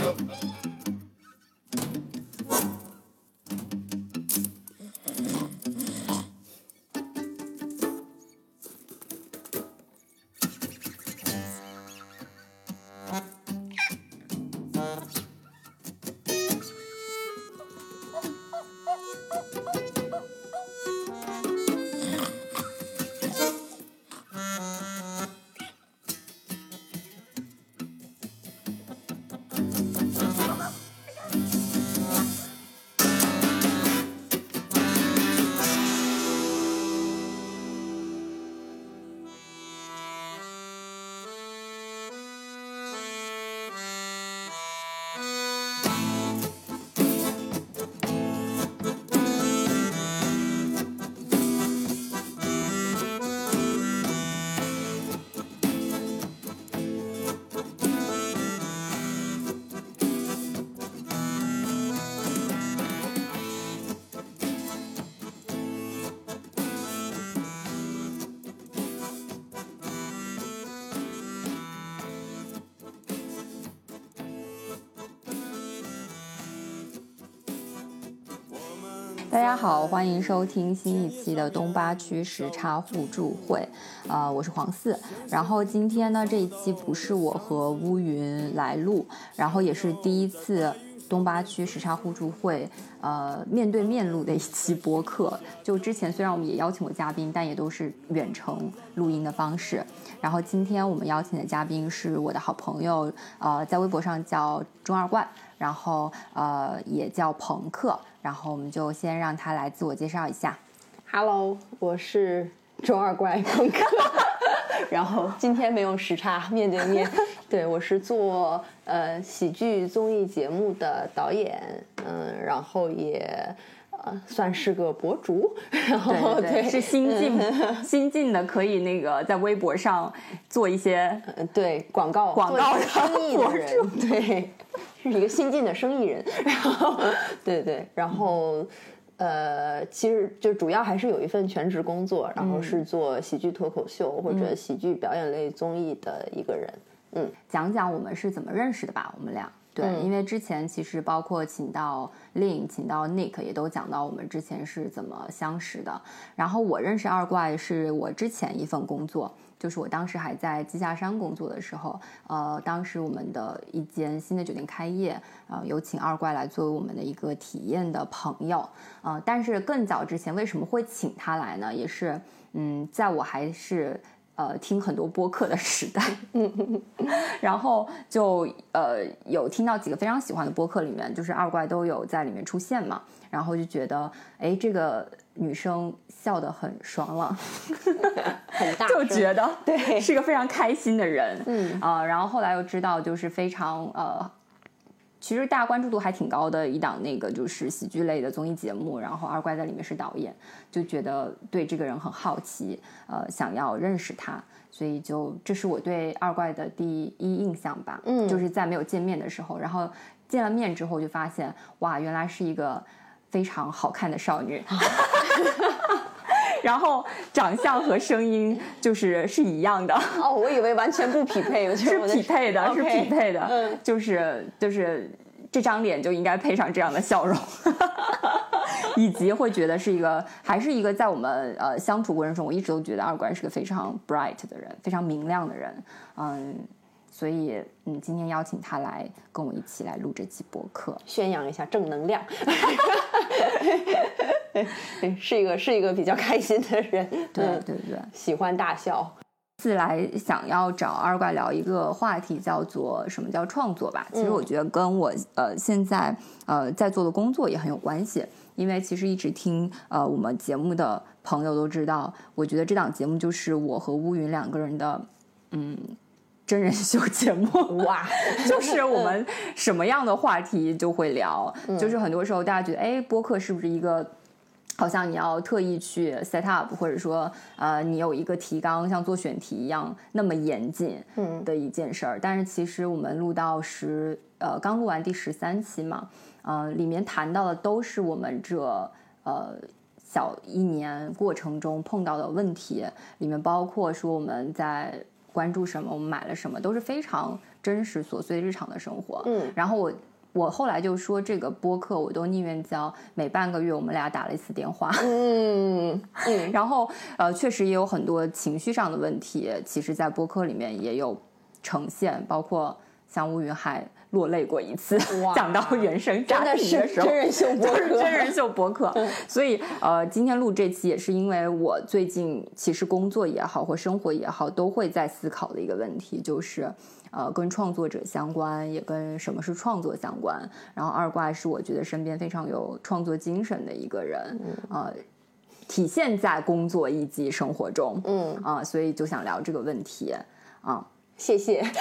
何?家好，欢迎收听新一期的东八区时差互助会，呃，我是黄四。然后今天呢，这一期不是我和乌云来录，然后也是第一次东八区时差互助会，呃，面对面录的一期播客。就之前虽然我们也邀请过嘉宾，但也都是远程录音的方式。然后今天我们邀请的嘉宾是我的好朋友，呃，在微博上叫中二冠，然后呃也叫朋克。然后我们就先让他来自我介绍一下。Hello，我是中二怪朋克，然后今天没有时差，面对面。对我是做呃喜剧综艺节目的导演，嗯，然后也呃算是个博主，然后对对，是新进新进的，可以那个在微博上做一些呃对广告广告生意博的人，对，是一个新进的生意人，然后对对，然后。呃，其实就主要还是有一份全职工作，然后是做喜剧脱口秀或者喜剧表演类综艺的一个人。嗯，讲讲我们是怎么认识的吧，我们俩。对，嗯因为之前其实包括请到 Lin、请到 Nick 也都讲到我们之前是怎么相识的。然后我认识二怪是我之前一份工作，就是我当时还在鸡下山工作的时候，呃，当时我们的一间新的酒店开业，呃，有请二怪来作为我们的一个体验的朋友，呃，但是更早之前为什么会请他来呢？也是，嗯，在我还是。呃，听很多播客的时代，然后就呃有听到几个非常喜欢的播客，里面就是二怪都有在里面出现嘛，然后就觉得哎这个女生笑得很爽朗，很大就觉得对是个非常开心的人，嗯。啊、然后后来又知道就是非常呃。其实大家关注度还挺高的一档那个就是喜剧类的综艺节目，然后二怪在里面是导演，就觉得对这个人很好奇，呃，想要认识他，所以就这是我对二怪的第一印象吧，嗯就是在没有见面的时候，然后见了面之后就发现，哇，原来是一个非常好看的少女。然后长相和声音就是是一样的，哦，我以为完全不匹配，我觉 是匹配的，是匹配的，嗯。就是就是这张脸就应该配上这样的笑容，以及会觉得是一个还是一个在我们呃相处过程中，我一直都觉得二乖是个非常 bright 的人，非常明亮的人，嗯，所以嗯今天邀请他来跟我一起来录这期博客，宣扬一下正能量，是一个是一个比较开心的人，对嗯对对。喜欢大笑，自来想要找二怪聊一个话题，叫做什么叫创作吧。其实我觉得跟我呃现在呃在做的工作也很有关系，因为其实一直听呃我们节目的朋友都知道，我觉得这档节目就是我和乌云两个人的嗯真人秀节目。哇，就是我们什么样的话题就会聊，就是很多时候大家觉得，哎，播客是不是一个好像你要特意去 set up，或者说呃你有一个提纲，像做选题一样那么严谨嗯的一件事儿。但是其实我们录到十呃刚录完第十三期嘛，呃里面谈到的都是我们这呃。小一年过程中碰到的问题，里面包括说我们在关注什么，我们买了什么，都是非常真实琐碎日常的生活。嗯，然后我我后来就说，这个播客我都宁愿交每半个月我们俩打了一次电话。嗯嗯，然后呃，确实也有很多情绪上的问题，其实，在播客里面也有呈现，包括像乌云还落泪过一次，讲到原生真家庭的时候，真人秀博客，真人秀博客，所以呃，今天录这期也是因为我最近其实工作也好或生活也好，都会在思考的一个问题，就是呃，跟创作者相关，也跟什么是创作相关。然后二怪是我觉得身边非常有创作精神的一个人，呃，体现在工作以及生活中，嗯啊、所以就想聊这个问题啊。谢谢。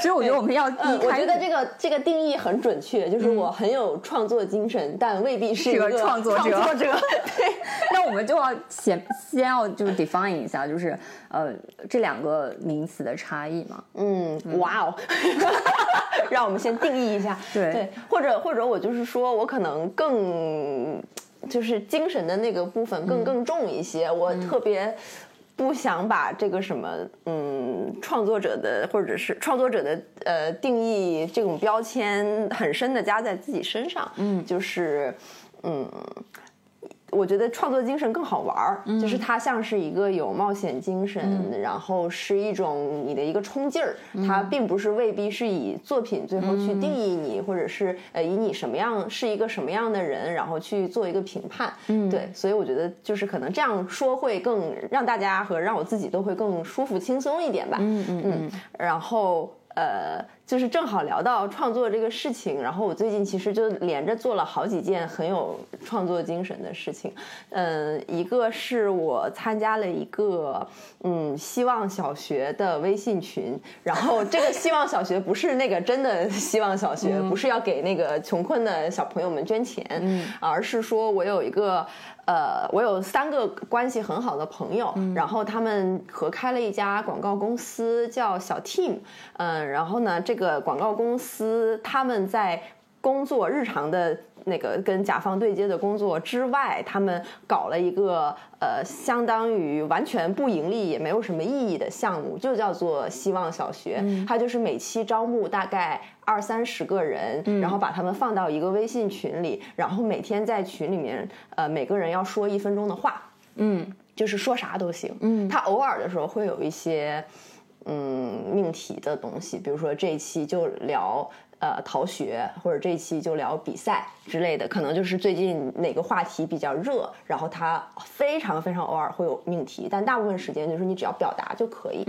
所以我觉得我们要我觉得这个这个定义很准确，就是我很有创作精神，但未必是一个个创作者。创作者。对，那我们就要先先要就是 define 一下，就是呃这两个名词的差异嘛。嗯，哇哦，让我们先定义一下，对。对，或者或者我就是说我可能更就是精神的那个部分更更重一些，我特别。不想把这个什么，嗯，创作者的或者是创作者的呃定义这种标签很深的加在自己身上，嗯，就是，嗯，我觉得创作精神更好玩儿，就是它像是一个有冒险精神，然后是一种你的一个冲劲儿，它并不是未必是以作品最后去定义你，或者是呃以你什么样是一个什么样的人，然后去做一个评判。嗯，对，所以我觉得就是可能这样说会更让大家和让我自己都会更舒服轻松一点吧。嗯嗯嗯，然后。呃，就是正好聊到创作这个事情，然后我最近其实就连着做了好几件很有创作精神的事情。嗯，一个是我参加了一个嗯希望小学的微信群，然后这个希望小学不是那个真的希望小学，不是要给那个穷困的小朋友们捐钱，而是说我有一个。呃，我有三个关系很好的朋友，然后他们合开了一家广告公司，叫小 Team。嗯，然后呢，这个广告公司他们在工作日常的那个跟甲方对接的工作之外，他们搞了一个呃，相当于完全不盈利也没有什么意义的项目，就叫做希望小学。它就是每期招募大概二三十个人，然后把他们放到一个微信群里，然后每天在群里面，呃，每个人要说一分钟的话，嗯就是说啥都行。嗯，他偶尔的时候会有一些嗯命题的东西，比如说这一期就聊。呃，逃学或者这一期就聊比赛之类的，可能就是最近哪个话题比较热，然后它非常非常偶尔会有命题，但大部分时间就是你只要表达就可以。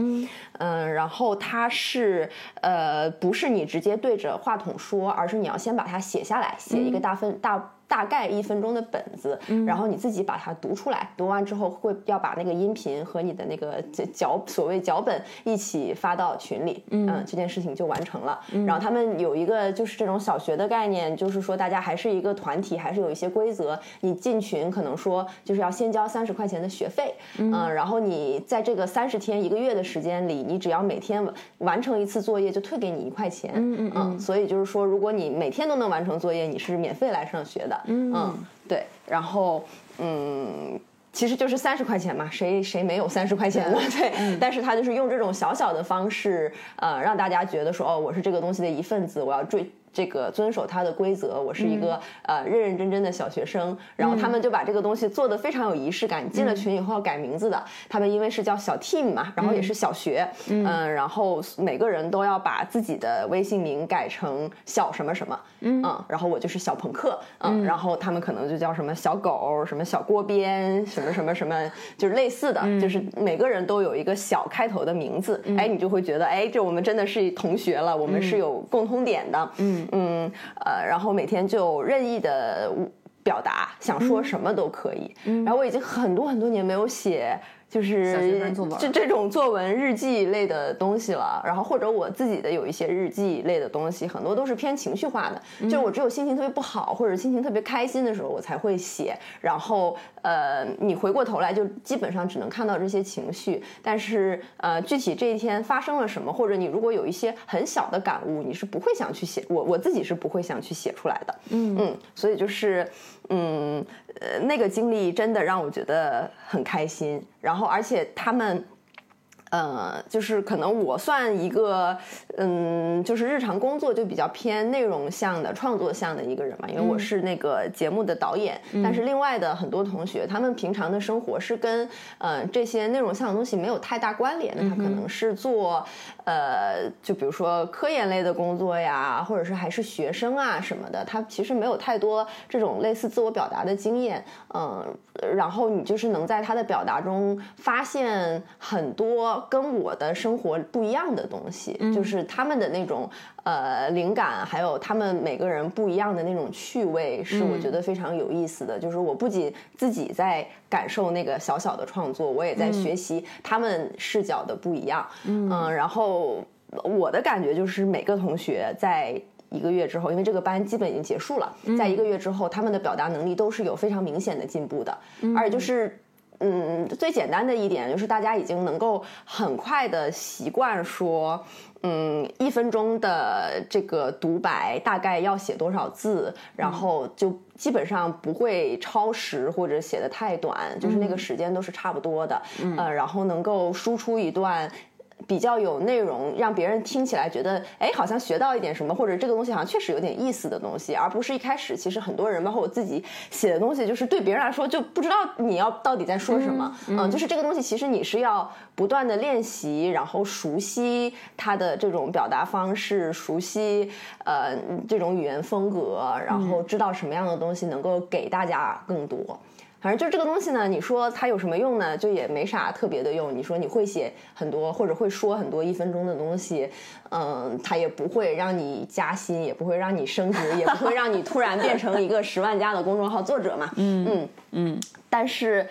嗯然后它是呃不是你直接对着话筒说，而是你要先把它写下来，写一个大分、大。大概一分钟的本子，然后你自己把它读出来，读完之后会要把那个音频和你的那个脚所谓脚本一起发到群里，嗯，这件事情就完成了。然后他们有一个就是这种小学的概念，就是说大家还是一个团体，还是有一些规则。你进群可能说就是要先交三十块钱的学费，嗯，然后你在这个三十天一个月的时间里，你只要每天完完成一次作业就退给你一块钱，嗯嗯，所以就是说如果你每天都能完成作业，你是免费来上学的。嗯对，然后嗯，其实就是三十块钱嘛，谁谁没有三十块钱呢？对，但是他就是用这种小小的方式，呃，让大家觉得说，哦，我是这个东西的一份子，我要追。这个遵守他的规则，我是一个、呃认认真真的小学生，然后他们就把这个东西做得非常有仪式感。进了群以后要改名字的，他们因为是叫小 team 嘛，然后也是小学，嗯、然后每个人都要把自己的微信名改成小什么什么，嗯，然后我就是小朋克，嗯，然后他们可能就叫什么小狗，什么小锅边，什么什么什么，就是类似的，就是每个人都有一个小开头的名字，哎，你就会觉得，哎，这我们真的是同学了，我们是有共通点的，嗯嗯，呃，然后每天就任意的表达，想说什么都可以。然后我已经很多很多年没有写。就是这这种作文日记类的东西了，然后或者我自己的有一些日记类的东西，很多都是偏情绪化的，就是我只有心情特别不好或者心情特别开心的时候，我才会写。然后呃，你回过头来就基本上只能看到这些情绪，但是呃，具体这一天发生了什么，或者你如果有一些很小的感悟，你是不会想去写，我我自己是不会想去写出来的。嗯。嗯，所以就是嗯呃，那个经历真的让我觉得很开心。然后，而且他们呃，就是可能我算一个，嗯，就是日常工作就比较偏内容向的、创作向的一个人嘛，因为我是那个节目的导演。但是另外的很多同学，他们平常的生活是跟呃这些内容向的东西没有太大关联的，他可能是做呃，就比如说科研类的工作呀，或者是还是学生啊什么的，他其实没有太多这种类似自我表达的经验。嗯，然后你就是能在他的表达中发现很多。跟我的生活不一样的东西，就是他们的那种呃灵感，还有他们每个人不一样的那种趣味，是我觉得非常有意思的。就是我不仅自己在感受那个小小的创作，我也在学习他们视角的不一样。嗯，然后我的感觉就是每个同学在一个月之后，因为这个班基本已经结束了，在一个月之后，他们的表达能力都是有非常明显的进步的，而且就是。嗯，最简单的一点就是大家已经能够很快的习惯说，嗯，一分钟的这个独白大概要写多少字，然后就基本上不会超时或者写的太短，就是那个时间都是差不多的，呃，然后能够输出一段。比较有内容，让别人听起来觉得，哎，好像学到一点什么，或者这个东西好像确实有点意思的东西，而不是一开始其实很多人，包括我自己写的东西，就是对别人来说就不知道你要到底在说什么，嗯，就是这个东西其实你是要不断的练习，然后熟悉它的这种表达方式，熟悉呃这种语言风格，然后知道什么样的东西能够给大家更多。反正就这个东西呢，你说它有什么用呢？就也没啥特别的用。你说你会写很多或者会说很多一分钟的东西，嗯，它也不会让你加薪，也不会让你升职，也不会让你突然变成一个十万加的公众号作者嘛。嗯嗯嗯，但是。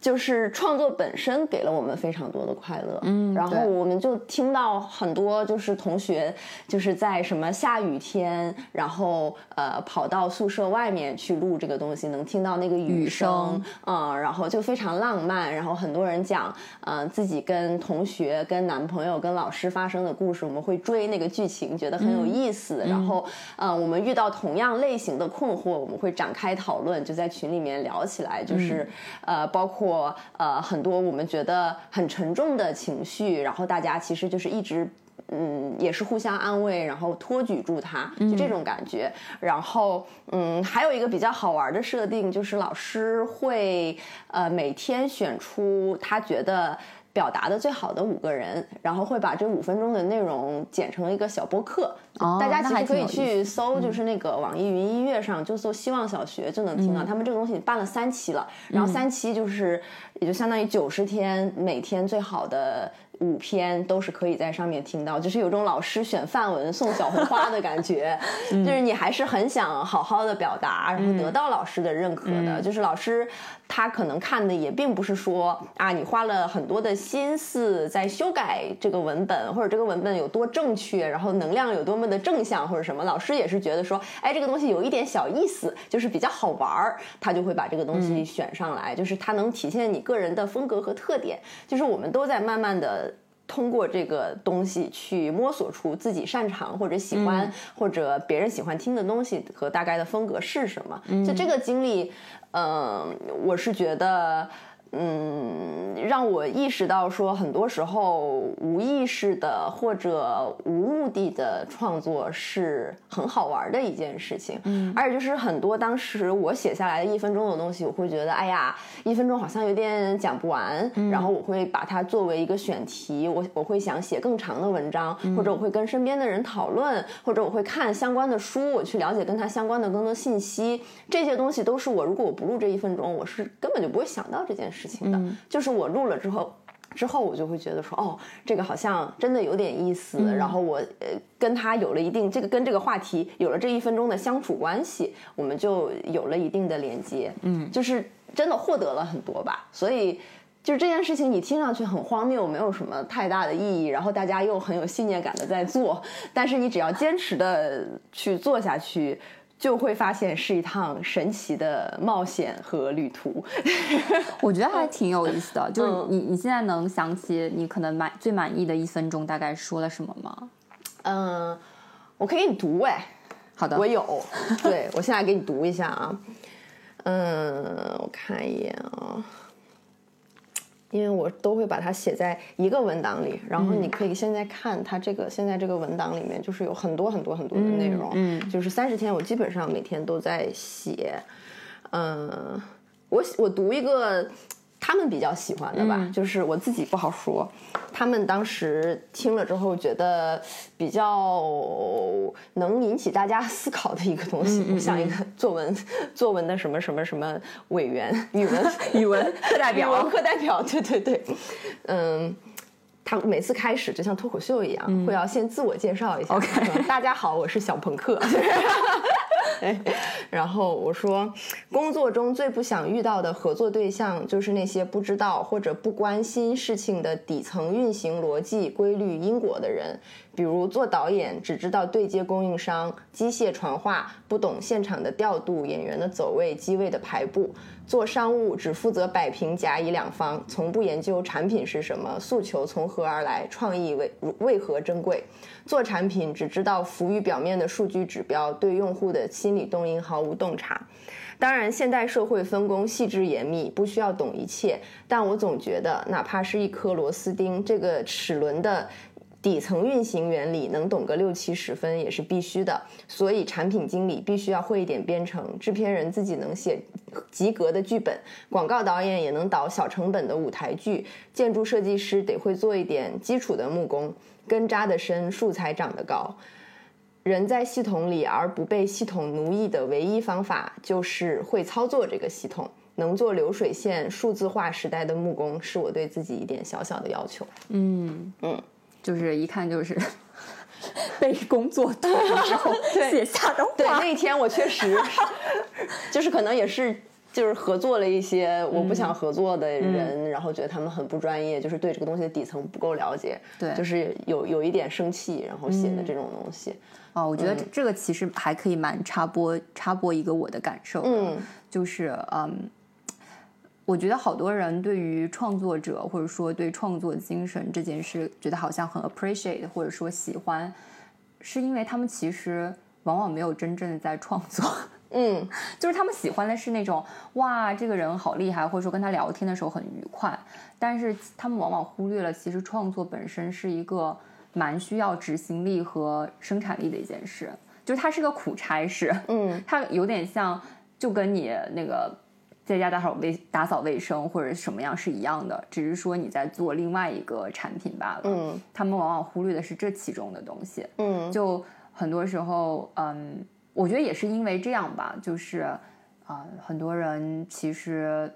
就是创作本身给了我们非常多的快乐，嗯，然后我们就听到很多就是同学就是在什么下雨天，然后呃跑到宿舍外面去录这个东西，能听到那个雨声，嗯，然后就非常浪漫。然后很多人讲，嗯，自己跟同学、跟男朋友、跟老师发生的故事，我们会追那个剧情，觉得很有意思。然后，嗯，我们遇到同样类型的困惑，我们会展开讨论，就在群里面聊起来，就是呃，包括。或呃很多我们觉得很沉重的情绪，然后大家其实就是一直嗯也是互相安慰，然后托举住他，就这种感觉。然后嗯还有一个比较好玩的设定，就是老师会呃每天选出他觉得。表达的最好的五个人，然后会把这五分钟的内容剪成一个小播客，大家其实可以去搜，就是那个网易云音乐上就搜“希望小学”就能听到。他们这个东西办了三期了，然后三期就是也就相当于九十天，每天最好的。五篇都是可以在上面听到，就是有种老师选范文送小红花的感觉，就是你还是很想好好的表达，然后得到老师的认可的。就是老师他可能看的也并不是说啊，你花了很多的心思在修改这个文本，或者这个文本有多正确，然后能量有多么的正向或者什么。老师也是觉得说，哎，这个东西有一点小意思，就是比较好玩儿，他就会把这个东西选上来，就是它能体现你个人的风格和特点。就是我们都在慢慢的。通过这个东西去摸索出自己擅长或者喜欢或者别人喜欢听的东西和大概的风格是什么。就这个经历，嗯，我是觉得。嗯，让我意识到说，很多时候无意识的或者无目的的创作是很好玩的一件事情。嗯，而且就是很多当时我写下来的一分钟的东西，我会觉得，哎呀，一分钟好像有点讲不完。然后我会把它作为一个选题，我我会想写更长的文章，或者我会跟身边的人讨论，或者我会看相关的书，我去了解跟它相关的更多信息。这些东西都是我如果我不录这一分钟，我是根本就不会想到这件事。事情的，就是我录了之后，之后我就会觉得说，哦，这个好像真的有点意思。然后我呃跟他有了一定这个跟这个话题有了这一分钟的相处关系，我们就有了一定的连接。嗯，就是真的获得了很多吧。所以就是这件事情，你听上去很荒谬，没有什么太大的意义。然后大家又很有信念感的在做，但是你只要坚持的去做下去。就会发现是一趟神奇的冒险和旅途，我觉得还挺有意思的。就是你你现在能想起你可能满最满意的一分钟大概说了什么吗？嗯，我可以给你读哎，好的，我有，对我现在给你读一下啊。嗯，我看一眼啊。因为我都会把它写在一个文档里，然后你可以现在看它这个现在这个文档里面就是有很多很多很多的内容，嗯就是三十天我基本上每天都在写，嗯，我我读一个他们比较喜欢的吧，嗯。就是我自己不好说，他们当时听了之后觉得比较能引起大家思考的一个东嗯西，我像一个作文 作文的什么什么什么委员，语文 语文。课代表。语文。课代表，对对对，嗯。他每次开始就像脱口秀一样，会要先自我介绍一下。OK 大家好，我是小朋克。哎然后我说，工作中最不想遇到的合作对象，就是那些不知道或者不关心事情的底层运行逻辑、规律、因果的人。比如做导演，只知道对接供应商、机械传话，不懂现场的调度、演员的走位、机位的排布；做商务，只负责摆平甲乙两方，从不研究产品是什么、诉求从何而来、创意为为何珍贵。做产品只知道浮于表面的数据指标，对用户的心理动因毫无洞察。当然，现代社会分工细致严密，不需要懂一切。但我总觉得，哪怕是一颗螺丝钉，这个齿轮的底层运行原理能懂个六七十分也是必须的。所以，产品经理必须要会一点编程，制片人自己能写及格的剧本，广告导演也能导小成本的舞台剧，建筑设计师得会做一点基础的木工，根扎得深，树才长得高。人在系统里而不被系统奴役的唯一方法，就是会操作这个系统。能做流水线、数字化时代的木工，是我对自己一点小小的要求。嗯嗯，就是一看就是 被工作 吐之后写下的话对，话。那一天我确实 就是可能也是。就是合作了一些我不想合作的人，然后觉得他们很不专业，就是对这个东西的底层不够了解，对就是有有一点生气，然后写的这种东西。哦，我觉得这这个其实还可以蛮插播插播一个我的感受，嗯就是嗯，我觉得好多人对于创作者或者说对创作精神这件事，觉得好像很 appreciate 或者说喜欢，是因为他们其实往往没有真正的在创作。嗯。就是他们喜欢的是那种哇，这个人好厉害，或者说跟他聊天的时候很愉快，但是他们往往忽略了，其实创作本身是一个蛮需要执行力和生产力的一件事，就是它是个苦差事，嗯。它有点像就跟你那个在家打扫卫打扫卫生或者什么样是一样的，只是说你在做另外一个产品罢了。嗯他们往往忽略的是这其中的东西。嗯就很多时候，嗯，我觉得也是因为这样吧，就是啊、呃很多人其实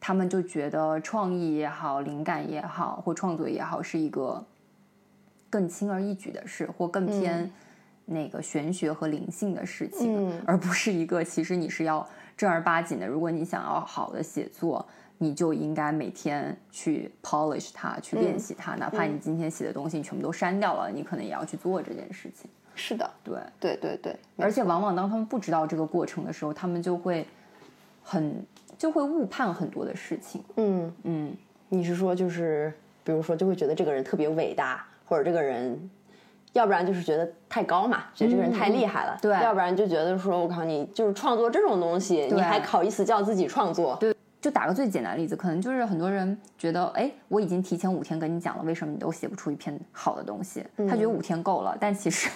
他们就觉得创意也好，灵感也好，或创作也好，是一个更轻而易举的事，或更偏那个玄学和灵性的事情，嗯而不是一个其实你是要正儿八经的。如果你想要好的写作，你就应该每天去 polish 它，去练习它，哪怕你今天写的东西你全部都删掉了，你可能也要去做这件事情。是的，对，对对对，而且往往当他们不知道这个过程的时候，他们就会很就会误判很多的事情。嗯。嗯，你是说就是，比如说就会觉得这个人特别伟大，或者这个人，要不然就是觉得太高嘛，觉得这个人太厉害了，对要不然就觉得说我靠你就是创作这种东西，你还好意思叫自己创作？对。就打个最简单的例子，可能就是很多人觉得，哎，我已经提前五天跟你讲了，为什么你都写不出一篇好的东西？他觉得五天够了，但其实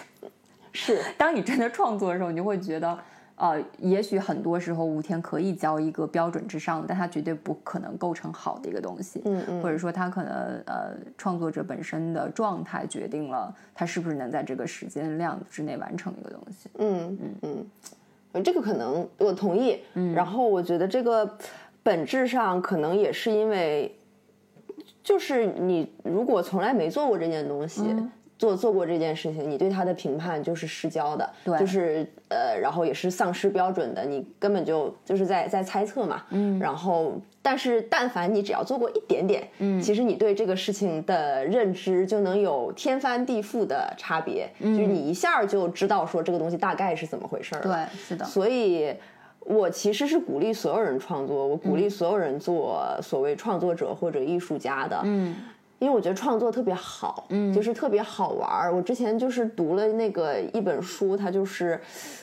是，当你真的创作的时候，你就会觉得，呃，也许很多时候五天可以交一个标准之上的，但它绝对不可能构成好的一个东西。嗯嗯或者说它可能呃，创作者本身的状态决定了他是不是能在这个时间量之内完成一个东西。嗯嗯嗯，这个可能我同意。嗯，然后我觉得这个本质上可能也是因为，就是你如果从来没做过这件东西。做做过这件事情，你对他的评判就是失焦的，对就是呃，然后也是丧失标准的，你根本就就是在在猜测嘛，嗯，然后但是但凡你只要做过一点点，嗯，其实你对这个事情的认知就能有天翻地覆的差别，嗯，就是你一下就知道说这个东西大概是怎么回事儿了，对，是的，所以。我其实是鼓励所有人创作，我鼓励所有人做所谓创作者或者艺术家的，嗯因为我觉得创作特别好，嗯，就是特别好玩儿。我之前就是读了那个一本书，它就是，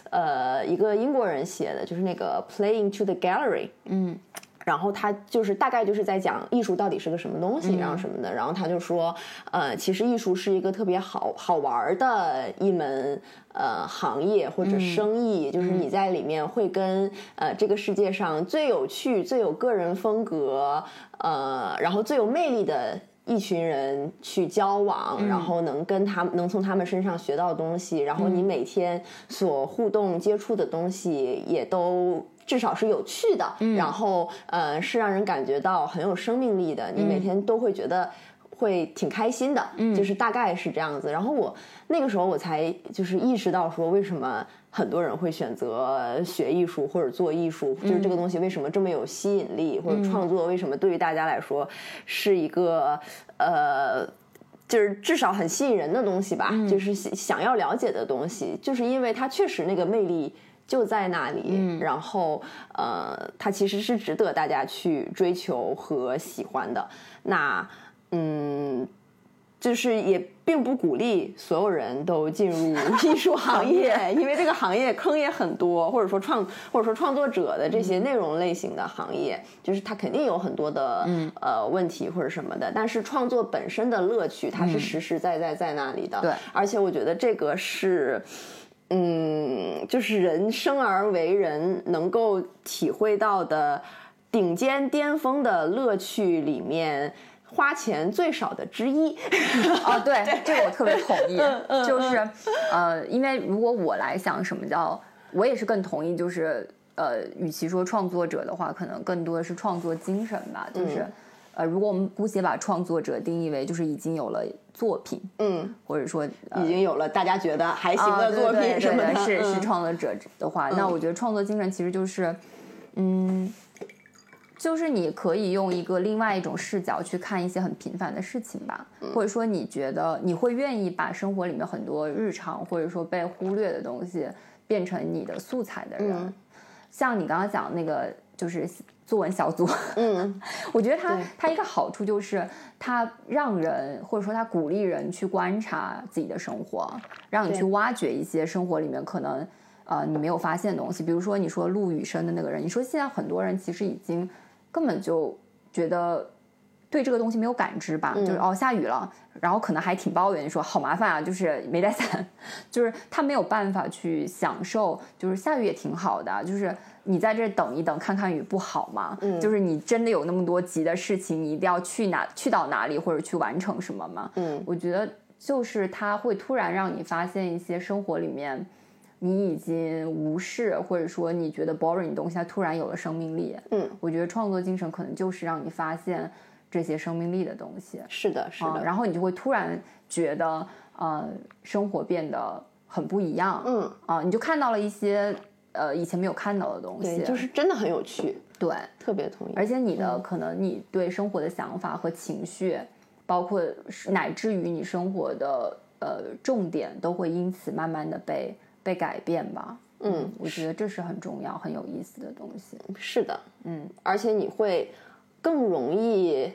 呃，一个英国人写的，就是那个《Playing to the Gallery》，嗯然后他就是大概就是在讲艺术到底是个什么东西，然后什么的。然后他就说，呃，其实艺术是一个特别好好玩的一门呃行业或者生意，就是你在里面会跟呃这个世界上最有趣、最有个人风格，呃，然后最有魅力的。一群人去交往，然后能跟他们能从他们身上学到东西，然后你每天所互动接触的东西也都至少是有趣的，然后呃是让人感觉到很有生命力的，你每天都会觉得会挺开心的，就是大概是这样子。然后我那个时候我才就是意识到说为什么。很多人会选择学艺术或者做艺术，就是这个东西为什么这么有吸引力，或者创作为什么对于大家来说是一个呃，就是至少很吸引人的东西吧，就是想要了解的东西，就是因为它确实那个魅力就在那里，然后呃，它其实是值得大家去追求和喜欢的。那嗯。就是也并不鼓励所有人都进入 艺术行业，因为这个行业坑也很多，或者说创或者说创作者的这些内容类型的行业，就是它肯定有很多的呃问题或者什么的。但是创作本身的乐趣，它是实实在在在那里的。对，而且我觉得这个是，嗯，就是人生而为人能够体会到的顶尖巅峰的乐趣里面。花钱最少的之一，哦，对，这个我特别同意，就是，呃，因为如果我来想什么叫，我也是更同意，就是，呃，与其说创作者的话，可能更多的是创作精神吧，就是，呃，如果我们姑且把创作者定义为就是已经有了作品，嗯，或者说已经有了大家觉得还行的作品什么的，是是创作者的话，那我觉得创作精神其实就是，嗯。就是你可以用一个另外一种视角去看一些很平凡的事情吧，或者说你觉得你会愿意把生活里面很多日常或者说被忽略的东西变成你的素材的人，像你刚刚讲那个就是作文小组，嗯，我觉得它它一个好处就是它让人或者说它鼓励人去观察自己的生活，让你去挖掘一些生活里面可能呃你没有发现的东西，比如说你说陆羽生的那个人，你说现在很多人其实已经。根本就觉得对这个东西没有感知吧，就是哦下雨了，然后可能还挺抱怨说好麻烦啊，就是没带伞，就是他没有办法去享受，就是下雨也挺好的，就是你在这等一等看看雨不好吗？就是你真的有那么多急的事情，你一定要去哪去到哪里或者去完成什么吗？嗯，我觉得就是他会突然让你发现一些生活里面。你已经无视，或者说你觉得 boring 的东西，它突然有了生命力。嗯，我觉得创作精神可能就是让你发现这些生命力的东西。是的，是的。然后你就会突然觉得，呃，生活变得很不一样。嗯，啊，你就看到了一些呃以前没有看到的东西。对，就是真的很有趣。对，特别同意。而且你的可能你对生活的想法和情绪，包括乃至于你生活的呃重点，都会因此慢慢的被。被改变吧，嗯，我觉得这是很重要、很有意思的东西。是的，嗯，而且你会更容易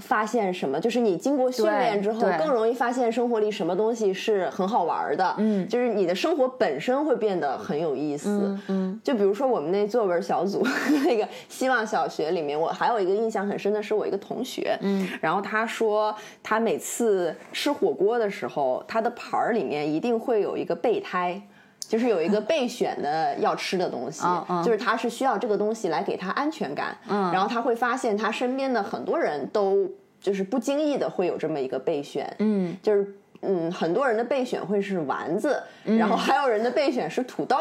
发现什么，就是你经过训练之后，更容易发现生活里什么东西是很好玩的。嗯，就是你的生活本身会变得很有意思。嗯，就比如说我们那作文小组，那个希望小学里面，我还有一个印象很深的是我一个同学，嗯，然后他说他每次吃火锅的时候，他的盘儿里面一定会有一个备胎。就是有一个备选的要吃的东西，就是他是需要这个东西来给他安全感，然后他会发现他身边的很多人都就是不经意的会有这么一个备选，嗯，就是。嗯，很多人的备选会是丸子，然后还有人的备选是土豆，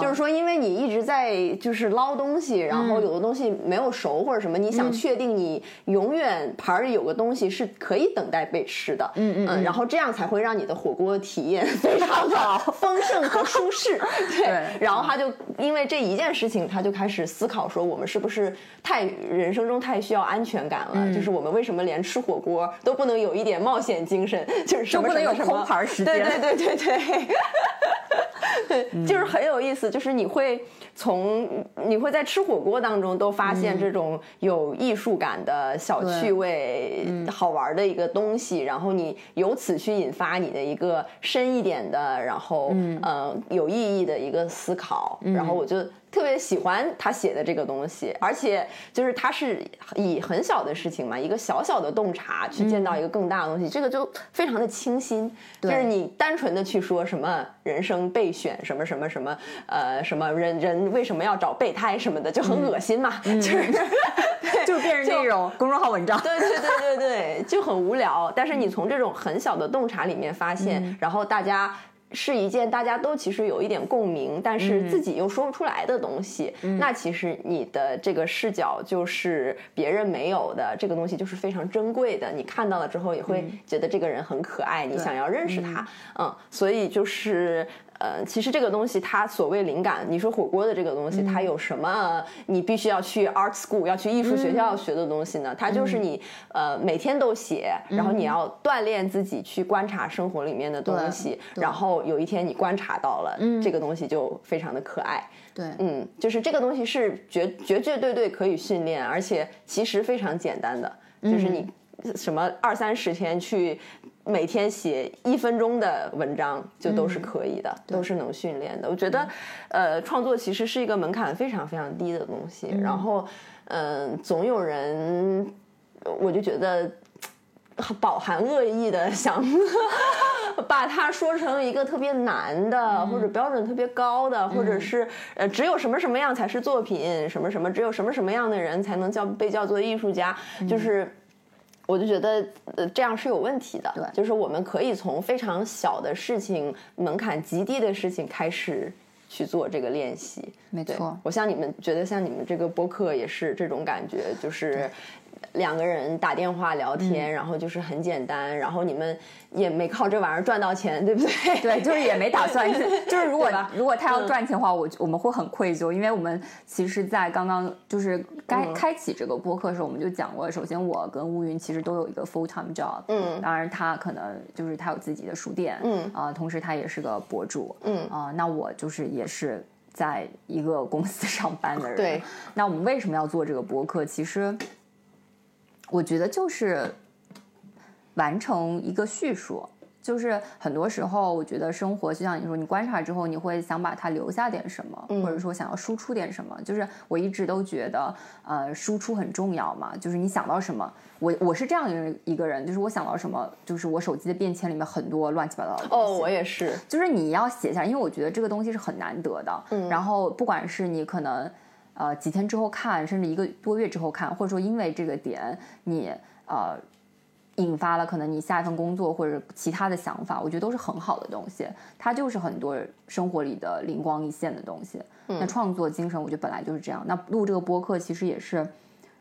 就是说，因为你一直在就是捞东西，然后有的东西没有熟或者什么，你想确定你永远盘里有个东西是可以等待被吃的，嗯嗯，然后这样才会让你的火锅体验非常的 丰盛和舒适，对。然后他就因为这一件事情，他就开始思考说，我们是不是太人生中太需要安全感了？就是我们为什么连吃火锅都不能有一点冒险精神？就是什么？有空盘时间，对对对对对，就是很有意思。就是你会从你会在吃火锅当中都发现这种有艺术感的小趣味、好玩的一个东西，然后你由此去引发你的一个深一点的，然后嗯。有意义的一个思考。然后我就特别喜欢他写的这个东西，而且就是他是以很小的事情嘛，一个小小的洞察去见到一个更大的东西，这个就非常的清新。就是你单纯的去说什么人生备选什么什么什么，呃，什么人人为什么要找备胎什么的，就很恶心嘛，就是 就变成那种公众号文章。对对对对对，就很无聊。但是你从这种很小的洞察里面发现，然后大家。是一件大家都其实有一点共鸣，但是自己又说不出来的东西。那其实你的这个视角就是别人没有的，这个东西就是非常珍贵的。你看到了之后也会觉得这个人很可爱，你想要认识他。嗯，所以就是。呃，其实这个东西它所谓灵感，你说火锅的这个东西，它有什么你必须要去 art school 要去艺术学校学的东西呢？它就是你呃每天都写，然后你要锻炼自己去观察生活里面的东西，然后有一天你观察到了这个东西就非常的可爱。对，嗯，就是这个东西是绝绝绝对对可以训练，而且其实非常简单的，就是你什么二三十天去。每天写一分钟的文章就都是可以的，都是能训练的。我觉得，呃，创作其实是一个门槛非常非常低的东西。然后，嗯，总有人，我就觉得饱含恶意的想把它说成一个特别难的，或者标准特别高的，或者是呃，只有什么什么样才是作品，什么什么，只有什么什么样的人才能叫被叫做艺术家，就是。我就觉得，呃，这样是有问题的。对，就是我们可以从非常小的事情、门槛极低的事情开始去做这个练习。没错，我像你们觉得，像你们这个播客也是这种感觉，就是。两个人打电话聊天，然后就是很简单，然后你们也没靠这玩意儿赚到钱，对不对？对，就是也没打算，就是如果如果他要赚钱的话，我我们会很愧疚，因为我们其实，在刚刚就是该开启这个播客的时候，我们就讲过，首先我跟乌云其实都有一个 full time job，嗯，当然他可能就是他有自己的书店，嗯。啊，同时他也是个博主，嗯。啊，那我就是也是在一个公司上班的人，对，那我们为什么要做这个播客？其实。我觉得就是完成一个叙述，就是很多时候，我觉得生活就像你说，你观察之后，你会想把它留下点什么，或者说想要输出点什么。就是我一直都觉得，呃，输出很重要嘛。就是你想到什么，我我是这样一个人，就是我想到什么，就是我手机的便签里面很多乱七八糟的。哦，我也是。就是你要写下，因为我觉得这个东西是很难得的。嗯。然后，不管是你可能。呃，几天之后看，甚至一个多月之后看，或者说因为这个点，你呃引发了可能你下一份工作或者其他的想法，我觉得都是很好的东西。它就是很多生活里的灵光一现的东西。那创作精神，我觉得本来就是这样。那录这个播客其实也是，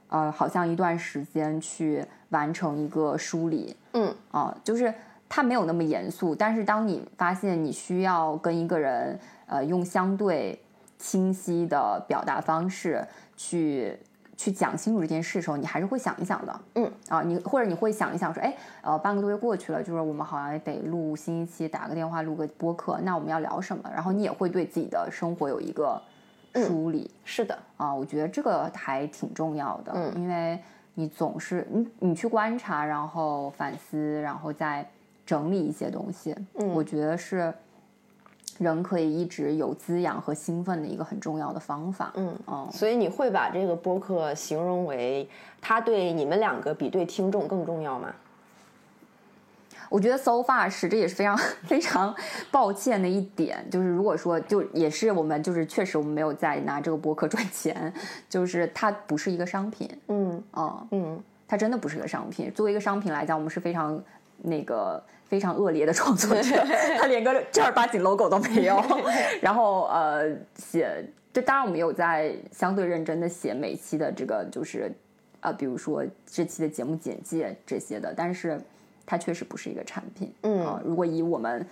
呃，好像一段时间去完成一个梳理。嗯，啊，就是它没有那么严肃，但是当你发现你需要跟一个人，呃，用相对。清晰的表达方式去去讲清楚这件事的时候，你还是会想一想的。嗯啊，你或者你会想一想说，哎，呃，半个多月过去了，就是我们好像得录新一期，打个电话录个播客，那我们要聊什么？然后你也会对自己的生活有一个梳理。是的啊，我觉得这个还挺重要的，因为你总是你你去观察，然后反思，然后再整理一些东西。嗯，我觉得是。人可以一直有滋养和兴奋的一个很重要的方法。嗯哦，所以你会把这个播客形容为，它对你们两个比对听众更重要吗？我觉得 so far 是，这也是非常 非常抱歉的一点，就是如果说就也是我们就是确实我们没有在拿这个播客赚钱，就是它不是一个商品。嗯哦嗯，它真的不是个商品。作为一个商品来讲，我们是非常那个。非常恶劣的创作者，他连个正儿八经 logo 都没有。然后呃，写，就当然我们有在相对认真的写每期的这个，就是呃，比如说这期的节目简介这些的，但是它确实不是一个产品。嗯，如果以我们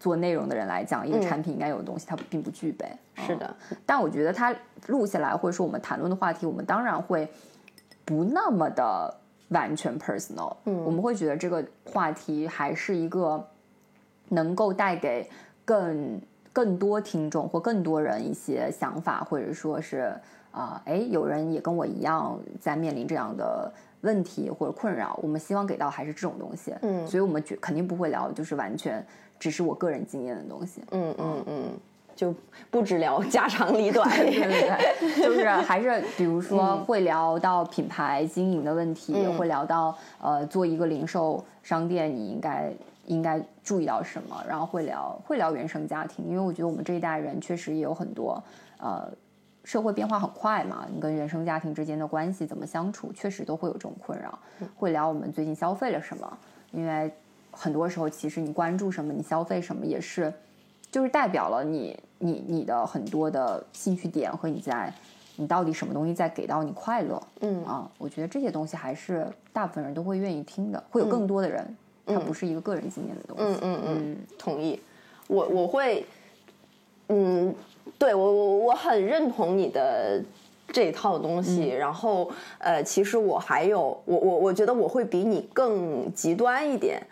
做内容的人来讲，一个产品应该有的东西，它并不具备。是的，但我觉得它录下来，或者说我们谈论的话题，我们当然会不那么的。完全 personal，嗯，我们会觉得这个话题还是一个能够带给更更多听众或更多人一些想法，或者说是啊，哎，有人也跟我一样在面临这样的问题或者困扰，我们希望给到还是这种东西，嗯，所以我们绝肯定不会聊就是完全只是我个人经验的东西，嗯嗯嗯，就不只聊家长里短。对对对，就是还是比如说会聊到品牌经营的问题，会聊到呃做一个零售商店你应该应该注意到什么，然后会聊会聊原生家庭，因为我觉得我们这一代人确实也有很多呃。社会变化很快嘛，你跟原生家庭之间的关系怎么相处，确实都会有这种困扰。会聊我们最近消费了什么，因为很多时候其实你关注什么，你消费什么也是，就是代表了你你你的很多的兴趣点和你在你到底什么东西在给到你快乐。嗯啊，我觉得这些东西还是大部分人都会愿意听的，会有更多的人，它不是一个个人经验的东西。嗯嗯嗯，同意。我我会，嗯。对我我我很认同你的这套东西，然后呃，其实我还有我我我觉得我会比你更极端一点，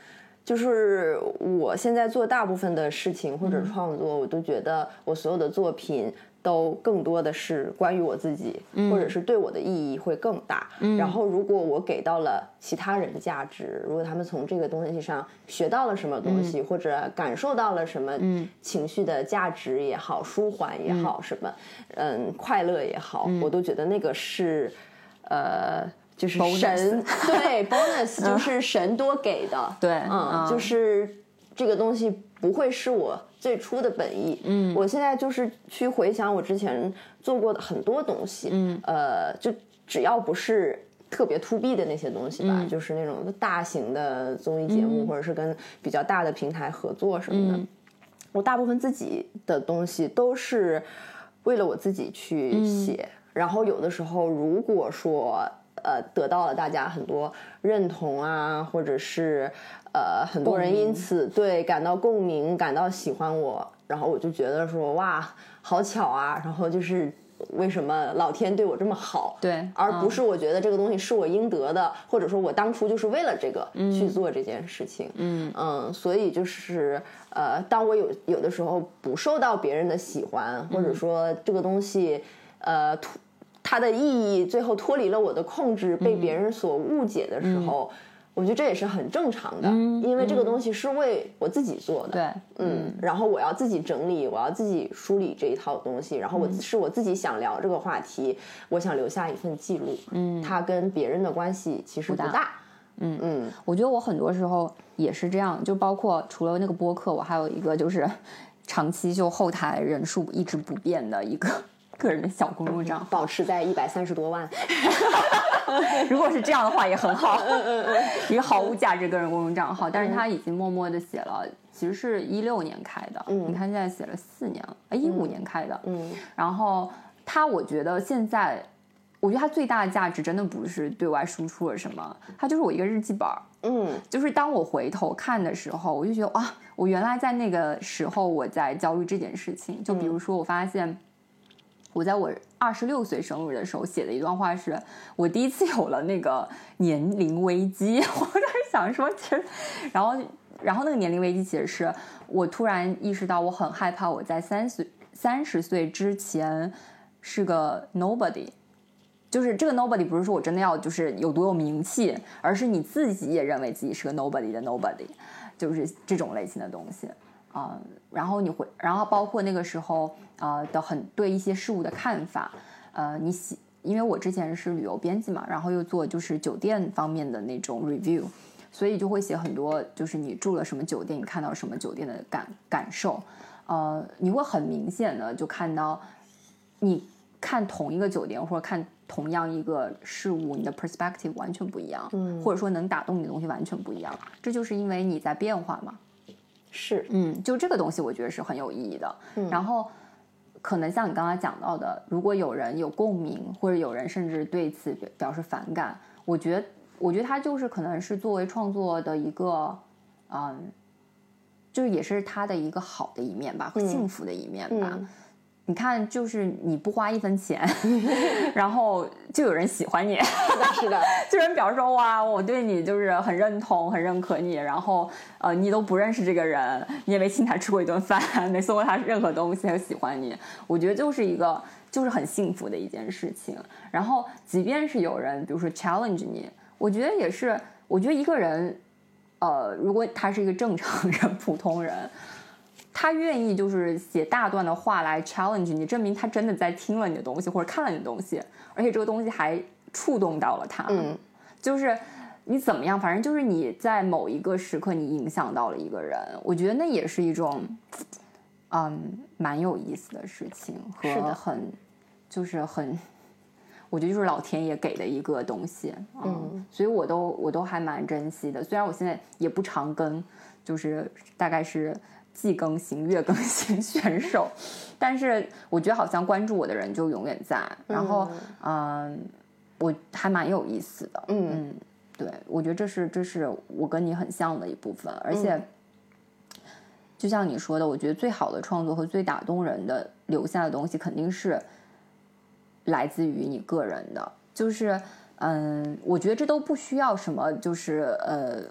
就是我现在做大部分的事情或者创作，我都觉得我所有的作品。都更多的是关于我自己，或者是对我的意义会更大。然后，如果我给到了其他人价值，如果他们从这个东西上学到了什么东西，或者感受到了什么情绪的价值也好，舒缓也好，什么嗯快乐也好，我都觉得那个是呃，就是神 对 bonus，就是神多给的。对，嗯，就是这个东西不会是我。最初的本意，嗯，我现在就是去回想我之前做过的很多东西，嗯，呃，就只要不是特别 to B 的那些东西吧，就是那种大型的综艺节目，或者是跟比较大的平台合作什么的，我大部分自己的东西都是为了我自己去写，然后有的时候如果说呃得到了大家很多认同啊，或者是。呃，很多人因此对感到共鸣，感到喜欢我，然后我就觉得说哇，好巧啊！然后就是为什么老天对我这么好？对，而不是我觉得这个东西是我应得的，或者说我当初就是为了这个去做这件事情。嗯嗯，所以就是呃，当我有有的时候不受到别人的喜欢，或者说这个东西呃脱它的意义最后脱离了我的控制，被别人所误解的时候。我觉得这也是很正常的，因为这个东西是为我自己做的。对，嗯，然后我要自己整理，我要自己梳理这一套东西，然后我是我自己想聊这个话题，我想留下一份记录。嗯，它跟别人的关系其实不大。嗯嗯，我觉得我很多时候也是这样，就包括除了那个播客，我还有一个就是长期就后台人数一直不变的一个。个人的小公众账号保持在一百三十多万，如果是这样的话也很好，一个毫无价值个人公众账号，但是他已经默默的写了，其实是一六年开的，你看现在写了四年了，哎，一五年开的，嗯，然后他我觉得现在，我觉得他最大的价值真的不是对外输出了什么，他就是我一个日记本儿嗯，就是当我回头看的时候，我就觉得啊，我原来在那个时候我在焦虑这件事情，就比如说我发现。我在我二十六岁生日的时候写的一段话是：我第一次有了那个年龄危机。我当时想说，其实，然后，然后那个年龄危机其实是我突然意识到，我很害怕我在三岁三十岁之前是个 nobody。就是这个 nobody 不是说我真的要就是有多有名气，而是你自己也认为自己是个 nobody 的 nobody，就是这种类型的东西。啊，然后你会，然后包括那个时候，呃的很对一些事物的看法，呃，你喜，因为我之前是旅游编辑嘛，然后又做就是酒店方面的那种 review，所以就会写很多，就是你住了什么酒店，你看到什么酒店的感感受，呃，你会很明显的就看到，你看同一个酒店或者看同样一个事物，你的 perspective 完全不一样，嗯，或者说能打动你的东西完全不一样，这就是因为你在变化嘛。是，嗯，就这个东西，我觉得是很有意义的。嗯，然后可能像你刚才讲到的，如果有人有共鸣，或者有人甚至对此表表示反感，我觉得，我觉得他就是可能是作为创作的一个，嗯，就是也是他的一个好的一面吧，幸福的一面吧。你看，就是你不花一分钱，然后就有人喜欢你，是的，是的，就人表示说哇，我对你就是很认同、很认可你，然后呃，你都不认识这个人，你也没请他吃过一顿饭，没送过他任何东西，他就喜欢你，我觉得就是一个就是很幸福的一件事情。然后，即便是有人比如说 challenge 你，我觉得也是，我觉得一个人，呃，如果他是一个正常人、普通人。他愿意就是写大段的话来 challenge 你，证明他真的在听了你的东西或者看了你的东西，而且这个东西还触动到了他。嗯，就是你怎么样，反正就是你在某一个时刻你影响到了一个人，我觉得那也是一种，嗯，蛮有意思的事情是的和很，就是很。我觉得就是老天爷给的一个东西，嗯，所以我都我都还蛮珍惜的。虽然我现在也不常跟，就是大概是季更新、月更新 选手，但是我觉得好像关注我的人就永远在。然后，嗯，我还蛮有意思的，嗯嗯，对，我觉得这是这是我跟你很像的一部分，而且。就像你说的，我觉得最好的创作和最打动人的留下的东西，肯定是来自于你个人的。就是，嗯，我觉得这都不需要什么，就是呃，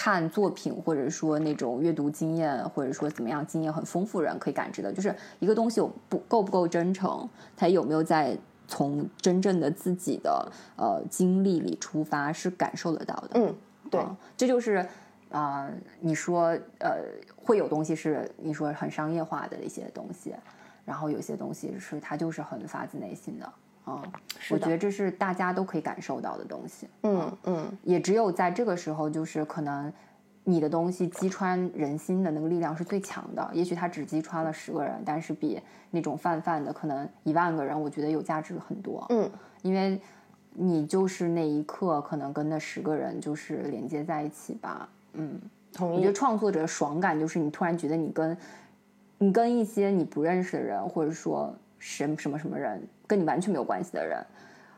看作品或者说那种阅读经验，或者说怎么样经验很丰富人可以感知的，就是一个东西有不够不够真诚，他有没有在从真正的自己的呃经历里出发，是感受得到的。嗯，对，啊这就是啊、你说呃，会有东西是你说很商业化的一些东西，然后有些东西是它就是很发自内心的啊、是我觉得这是大家都可以感受到的东西。嗯嗯也只有在这个时候，就是可能你的东西击穿人心的那个力量是最强的。也许它只击穿了十个人，但是比那种泛泛的可能一万个人，我觉得有价值很多。嗯，因为你就是那一刻可能跟那十个人就是连接在一起吧。嗯，同意。我觉得创作者的爽感就是你突然觉得你跟你跟一些你不认识的人，或者说什什么什么人，跟你完全没有关系的人，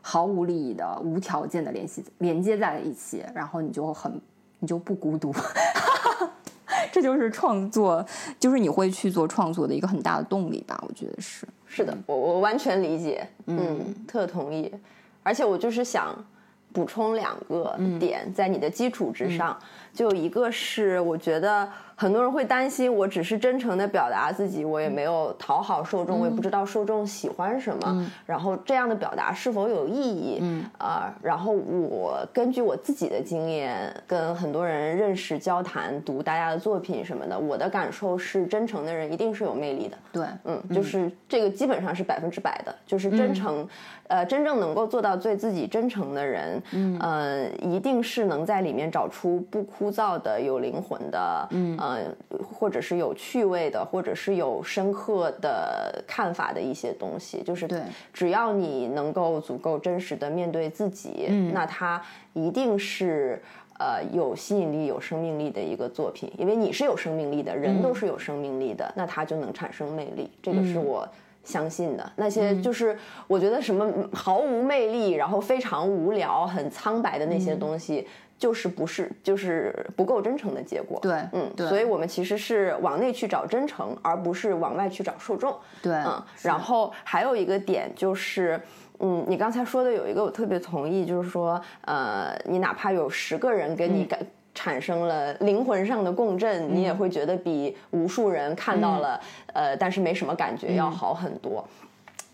毫无利益的、无条件的联系连接在了一起，然后你就很你就不孤独。这就是创作，就是你会去做创作的一个很大的动力吧？我觉得是。是的，我我完全理解，嗯，特同意。而且我就是想补充两个点，在你的基础之上，就一个是我觉得很多人会担心，我只是真诚的表达自己，我也没有讨好受众，我也不知道受众喜欢什么，然后这样的表达是否有意义？嗯。啊、然后我根据我自己的经验，跟很多人认识、交谈、读大家的作品什么的，我的感受是，真诚的人一定是有魅力的。对，嗯，就是这个基本上是百分之百的，就是真诚，呃，真正能够做到对自己真诚的人，嗯，呃，一定是能在里面找出不枯燥的、有灵魂的，嗯，呃，或者是有趣味的，或者是有深刻的看法的一些东西。就是对只要你能够足够真实的面对自己，嗯，那它一定是。呃，有吸引力、有生命力的一个作品，因为你是有生命力的，人都是有生命力的，那它就能产生魅力，这个是我相信的。那些就是我觉得什么毫无魅力，然后非常无聊、很苍白的那些东西，就是不是就是不够真诚的结果。对嗯，对所以我们其实是往内去找真诚，而不是往外去找受众。对，嗯，然后还有一个点就是，嗯，你刚才说的有一个我特别同意，就是说，呃，你哪怕有十个人跟你感、产生了灵魂上的共振，你也会觉得比无数人看到了，呃，但是没什么感觉要好很多。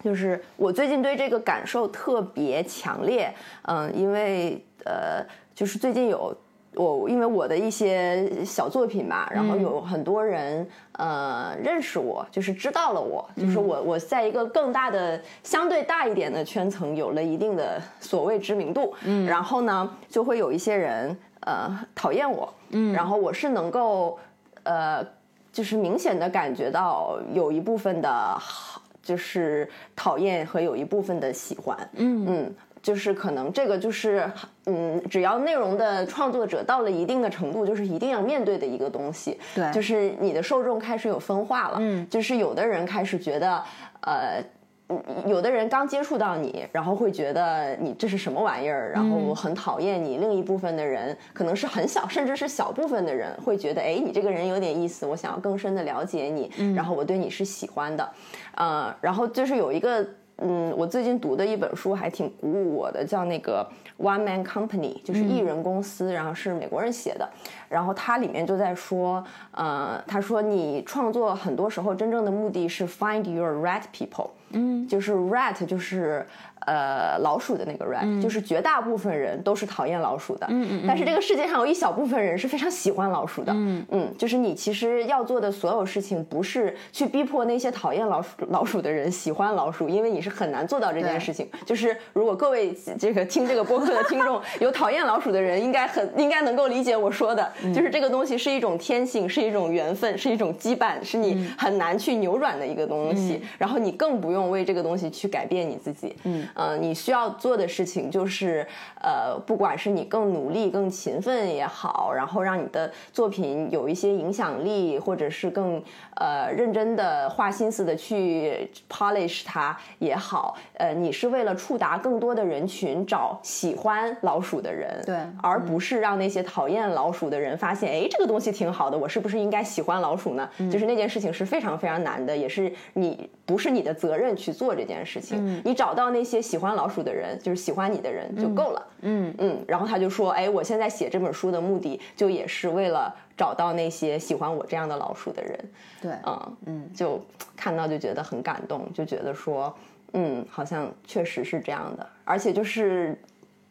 就是我最近对这个感受特别强烈，嗯，因为呃，就是最近有我因为我的一些小作品吧，然后有很多人、呃认识我，就是知道了我，就是我我在一个更大的相对大一点的圈层有了一定的所谓知名度，嗯，然后呢就会有一些人呃讨厌我，嗯，然后我是能够呃就是明显的感觉到有一部分的好。就是讨厌和有一部分的喜欢，嗯。嗯，就是可能这个就是嗯，只要内容的创作者到了一定的程度，就是一定要面对的一个东西，对就是你的受众开始有分化了，嗯，就是有的人开始觉得，呃。嗯有的人刚接触到你，然后会觉得你这是什么玩意儿，然后很讨厌你。另一部分的人可能是很小，甚至是小部分的人会觉得，哎，你这个人有点意思，我想要更深的了解你，然后我对你是喜欢的。呃，然后就是有一个，嗯，我最近读的一本书还挺鼓舞我的，叫那个 One Man Company，就是艺人公司，然后是美国人写的。然后它里面就在说，呃，他说你创作很多时候真正的目的是 find your right people，嗯，就是 right 就是呃老鼠的那个 rap，、就是绝大部分人都是讨厌老鼠的，嗯嗯但是这个世界上有一小部分人是非常喜欢老鼠的，嗯。嗯，就是你其实要做的所有事情，不是去逼迫那些讨厌老鼠老鼠的人喜欢老鼠，因为你是很难做到这件事情。就是如果各位这个听这个播客的听众有讨厌老鼠的人，应该很 应该能够理解我说的，嗯。就是这个东西是一种天性，是一种缘分，是一种羁绊，是你嗯。很难去扭转的一个东西。然后你更不用为这个东西去改变你自己。嗯，呃，你需要做的事情就是，呃，不管是你更努力、更勤奋也好，然后让你的作品有一些影响力，或者是更呃认真的花心思的去 polish 它也好，呃，你是为了触达更多的人群，找喜欢老鼠的人，对而不是让那些讨厌老鼠的人发现，哎，这个东西挺好的，我是不是应该喜欢老鼠呢？就是那件事情是非常非常难的，也是你不是你的责任去做这件事情。你找到那些喜欢老鼠的人，就是喜欢你的人就够了。嗯嗯，然后他就说，哎，我现在写这本书的目的，就也是为了找到那些喜欢我这样的老鼠的人。对，嗯，嗯就看到就觉得很感动，就觉得说，嗯，好像确实是这样的，而且就是，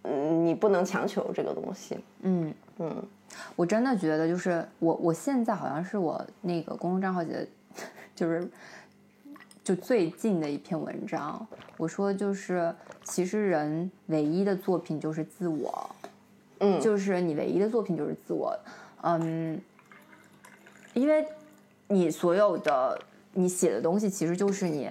嗯，你不能强求这个东西。嗯嗯我真的觉得就是我我现在好像是我那个公众账号写的，就是就最近的一篇文章，我说就是其实人唯一的作品就是自我，嗯，就是你唯一的作品就是自我，嗯，因为你所有的你写的东西其实就是你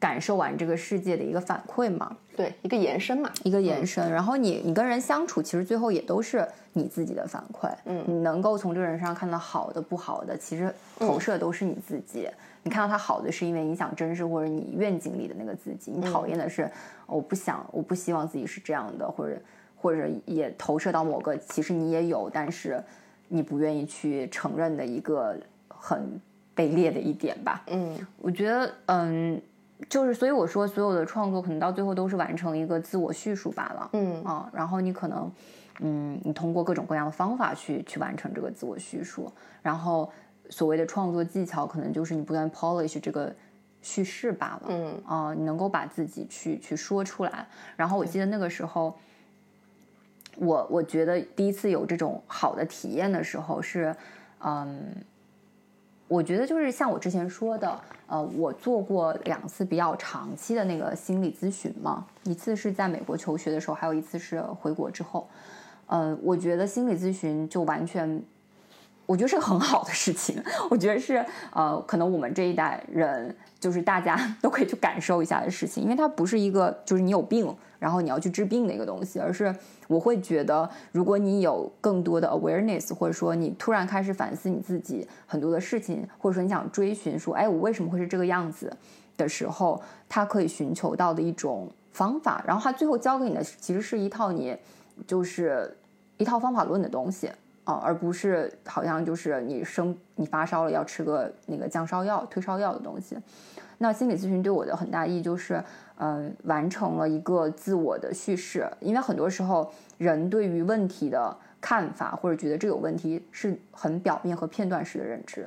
感受完这个世界的一个反馈嘛，对，一个延伸嘛。一个延伸。然后你你跟人相处，其实最后也都是你自己的反馈。嗯你能够从这个人身上看到好的、不好的，其实投射都是你自己。你看到他好的，是因为你想珍视或者你愿景里的那个自己；你讨厌的是，哦我不想，我不希望自己是这样的，或者或者也投射到某个其实你也有，但是你不愿意去承认的一个很卑劣的一点吧。嗯我觉得，嗯，就是所以我说，所有的创作可能到最后都是完成一个自我叙述罢了。嗯啊，然后你可能，嗯，你通过各种各样的方法去去完成这个自我叙述，然后所谓的创作技巧，可能就是你不断 polish 这个叙事罢了。嗯啊，你能够把自己去去说出来。然后我记得那个时候，我我觉得第一次有这种好的体验的时候是，嗯，我觉得就是像我之前说的，呃，我做过两次比较长期的那个心理咨询嘛，一次是在美国求学的时候，还有一次是回国之后。嗯，我觉得心理咨询就完全我觉得是个很好的事情。我觉得是呃，可能我们这一代人就是大家 都可以去感受一下的事情，因为它不是一个就是你有病，然后你要去治病的一个东西，而是我会觉得，如果你有更多的 awareness，或者说你突然开始反思你自己很多的事情，或者说你想追寻说，哎，我为什么会是这个样子的时候，它可以寻求到的一种方法，然后它最后教给你的其实是一套你就是一套方法论的东西。啊，而不是好像就是你生你发烧了要吃个那个降烧药、退烧药的东西。那心理咨询对我的很大意义就是，嗯、完成了一个自我的叙事。因为很多时候人对于问题的看法或者觉得这有问题是很表面和片段式的认知。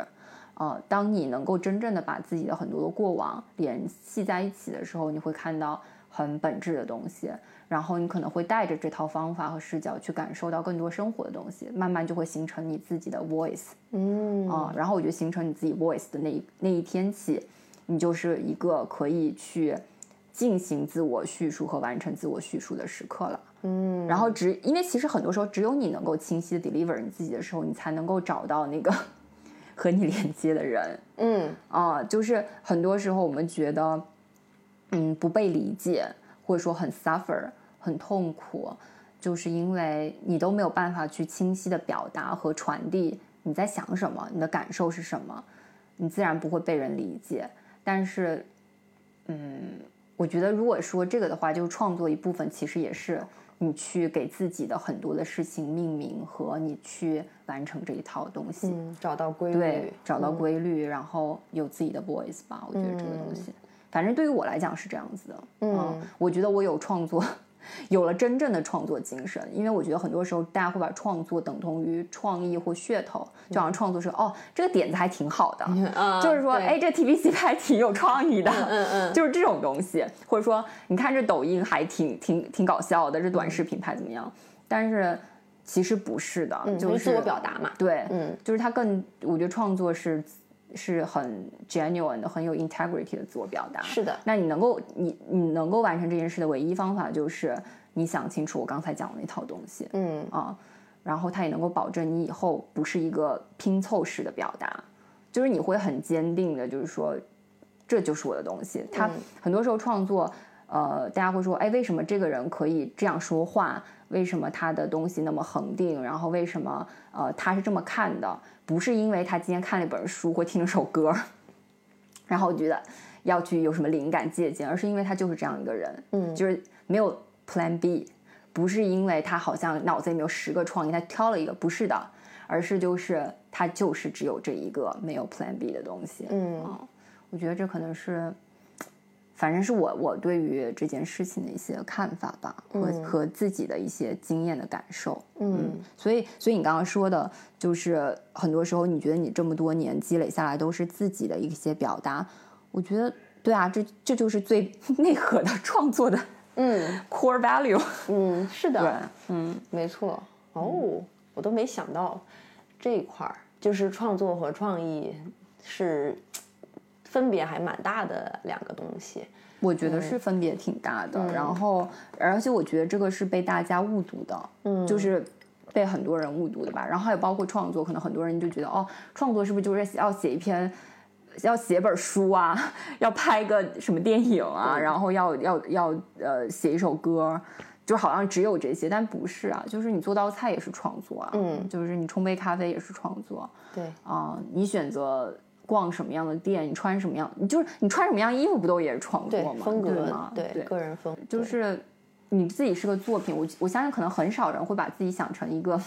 啊、当你能够真正的把自己的很多的过往联系在一起的时候，你会看到很本质的东西。然后你可能会带着这套方法和视角去感受到更多生活的东西，慢慢就会形成你自己的 voice 嗯啊、然后我觉得形成你自己 voice 的那一那一天起，你就是一个可以去进行自我叙述和完成自我叙述的时刻了。嗯，然后只因为其实很多时候只有你能够清晰的 deliver 你自己的时候，你才能够找到那个 和你连接的人。嗯啊，就是很多时候我们觉得，嗯，不被理解，或者说很 suffer，很痛苦，就是因为你都没有办法去清晰的表达和传递你在想什么，你的感受是什么，你自然不会被人理解。但是，嗯，我觉得如果说这个的话，就是创作一部分，其实也是你去给自己的很多的事情命名和你去完成这一套东西。嗯，找到规律，对，找到嗯规律，然后有自己的 voice 吧。我觉得这个东西，反正对于我来讲是这样子的。嗯我觉得我有创作 有了真正的创作精神。因为我觉得很多时候大家会把创作等同于创意或噱头，就好像创作是哦，这个点子还挺好的，就是说哎，这 TVC 拍挺有创意的，嗯嗯，就是这种东西，或者说你看这抖音还挺挺挺搞笑的，这短视频拍怎么样？但是其实不是的，就是自我表达嘛。对，嗯，就是他更，我觉得创作是是很 genuine 的，很有 integrity 的自我表达。是的，那你能够你你能够完成这件事的唯一方法就是你想清楚我刚才讲的那套东西，嗯啊，然后它也能够保证你以后不是一个拼凑式的表达，就是你会很坚定的，就是说这就是我的东西。他很多时候创作，呃，大家会说，哎，为什么这个人可以这样说话？为什么他的东西那么恒定？然后为什么呃他是这么看的？不是因为他今天看了一本书或听了首歌，然后我觉得要去有什么灵感借鉴，而是因为他就是这样一个人，嗯，就是没有 Plan B，不是因为他好像脑子里面有十个创意，他挑了一个，不是的，而是就是他就是只有这一个没有 Plan B 的东西，嗯，我觉得这可能是。反正是我我对于这件事情的一些看法吧，和和自己的一些经验的感受，嗯，所以所以你刚刚说的，就是很多时候你觉得你这么多年积累下来都是自己的一些表达，我觉得对啊，这这就是最 内核的创作的，嗯，core value，嗯，是的，对，嗯，没错，哦，我都没想到这一块儿，就是创作和创意是。分别还蛮大的两个东西，我觉得是分别挺大的。然后，而且我觉得这个是被大家误读的，嗯，就是被很多人误读的吧。然后还有包括创作，可能很多人就觉得，哦，创作是不是就是要写一篇，要写本书啊，要拍个什么电影啊，然后要要要呃写一首歌，就好像只有这些，但不是啊。就是你做道菜也是创作啊，嗯，就是你冲杯咖啡也是创作，对啊，你选择。逛什么样的店，你穿什么样，你就是你穿什么样衣服，不都也是创作吗？风格吗？对，个人风就是你自己是个作品。我我相信可能很少人会把自己想成一个，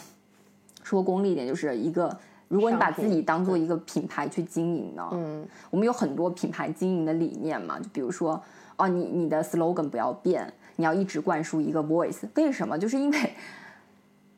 说功利一点，就是一个。如果你把自己当做一个品牌去经营呢？嗯，我们有很多品牌经营的理念嘛，就比如说，哦，你你的 slogan 不要变，你要一直灌输一个 voice。为什么？就是因为。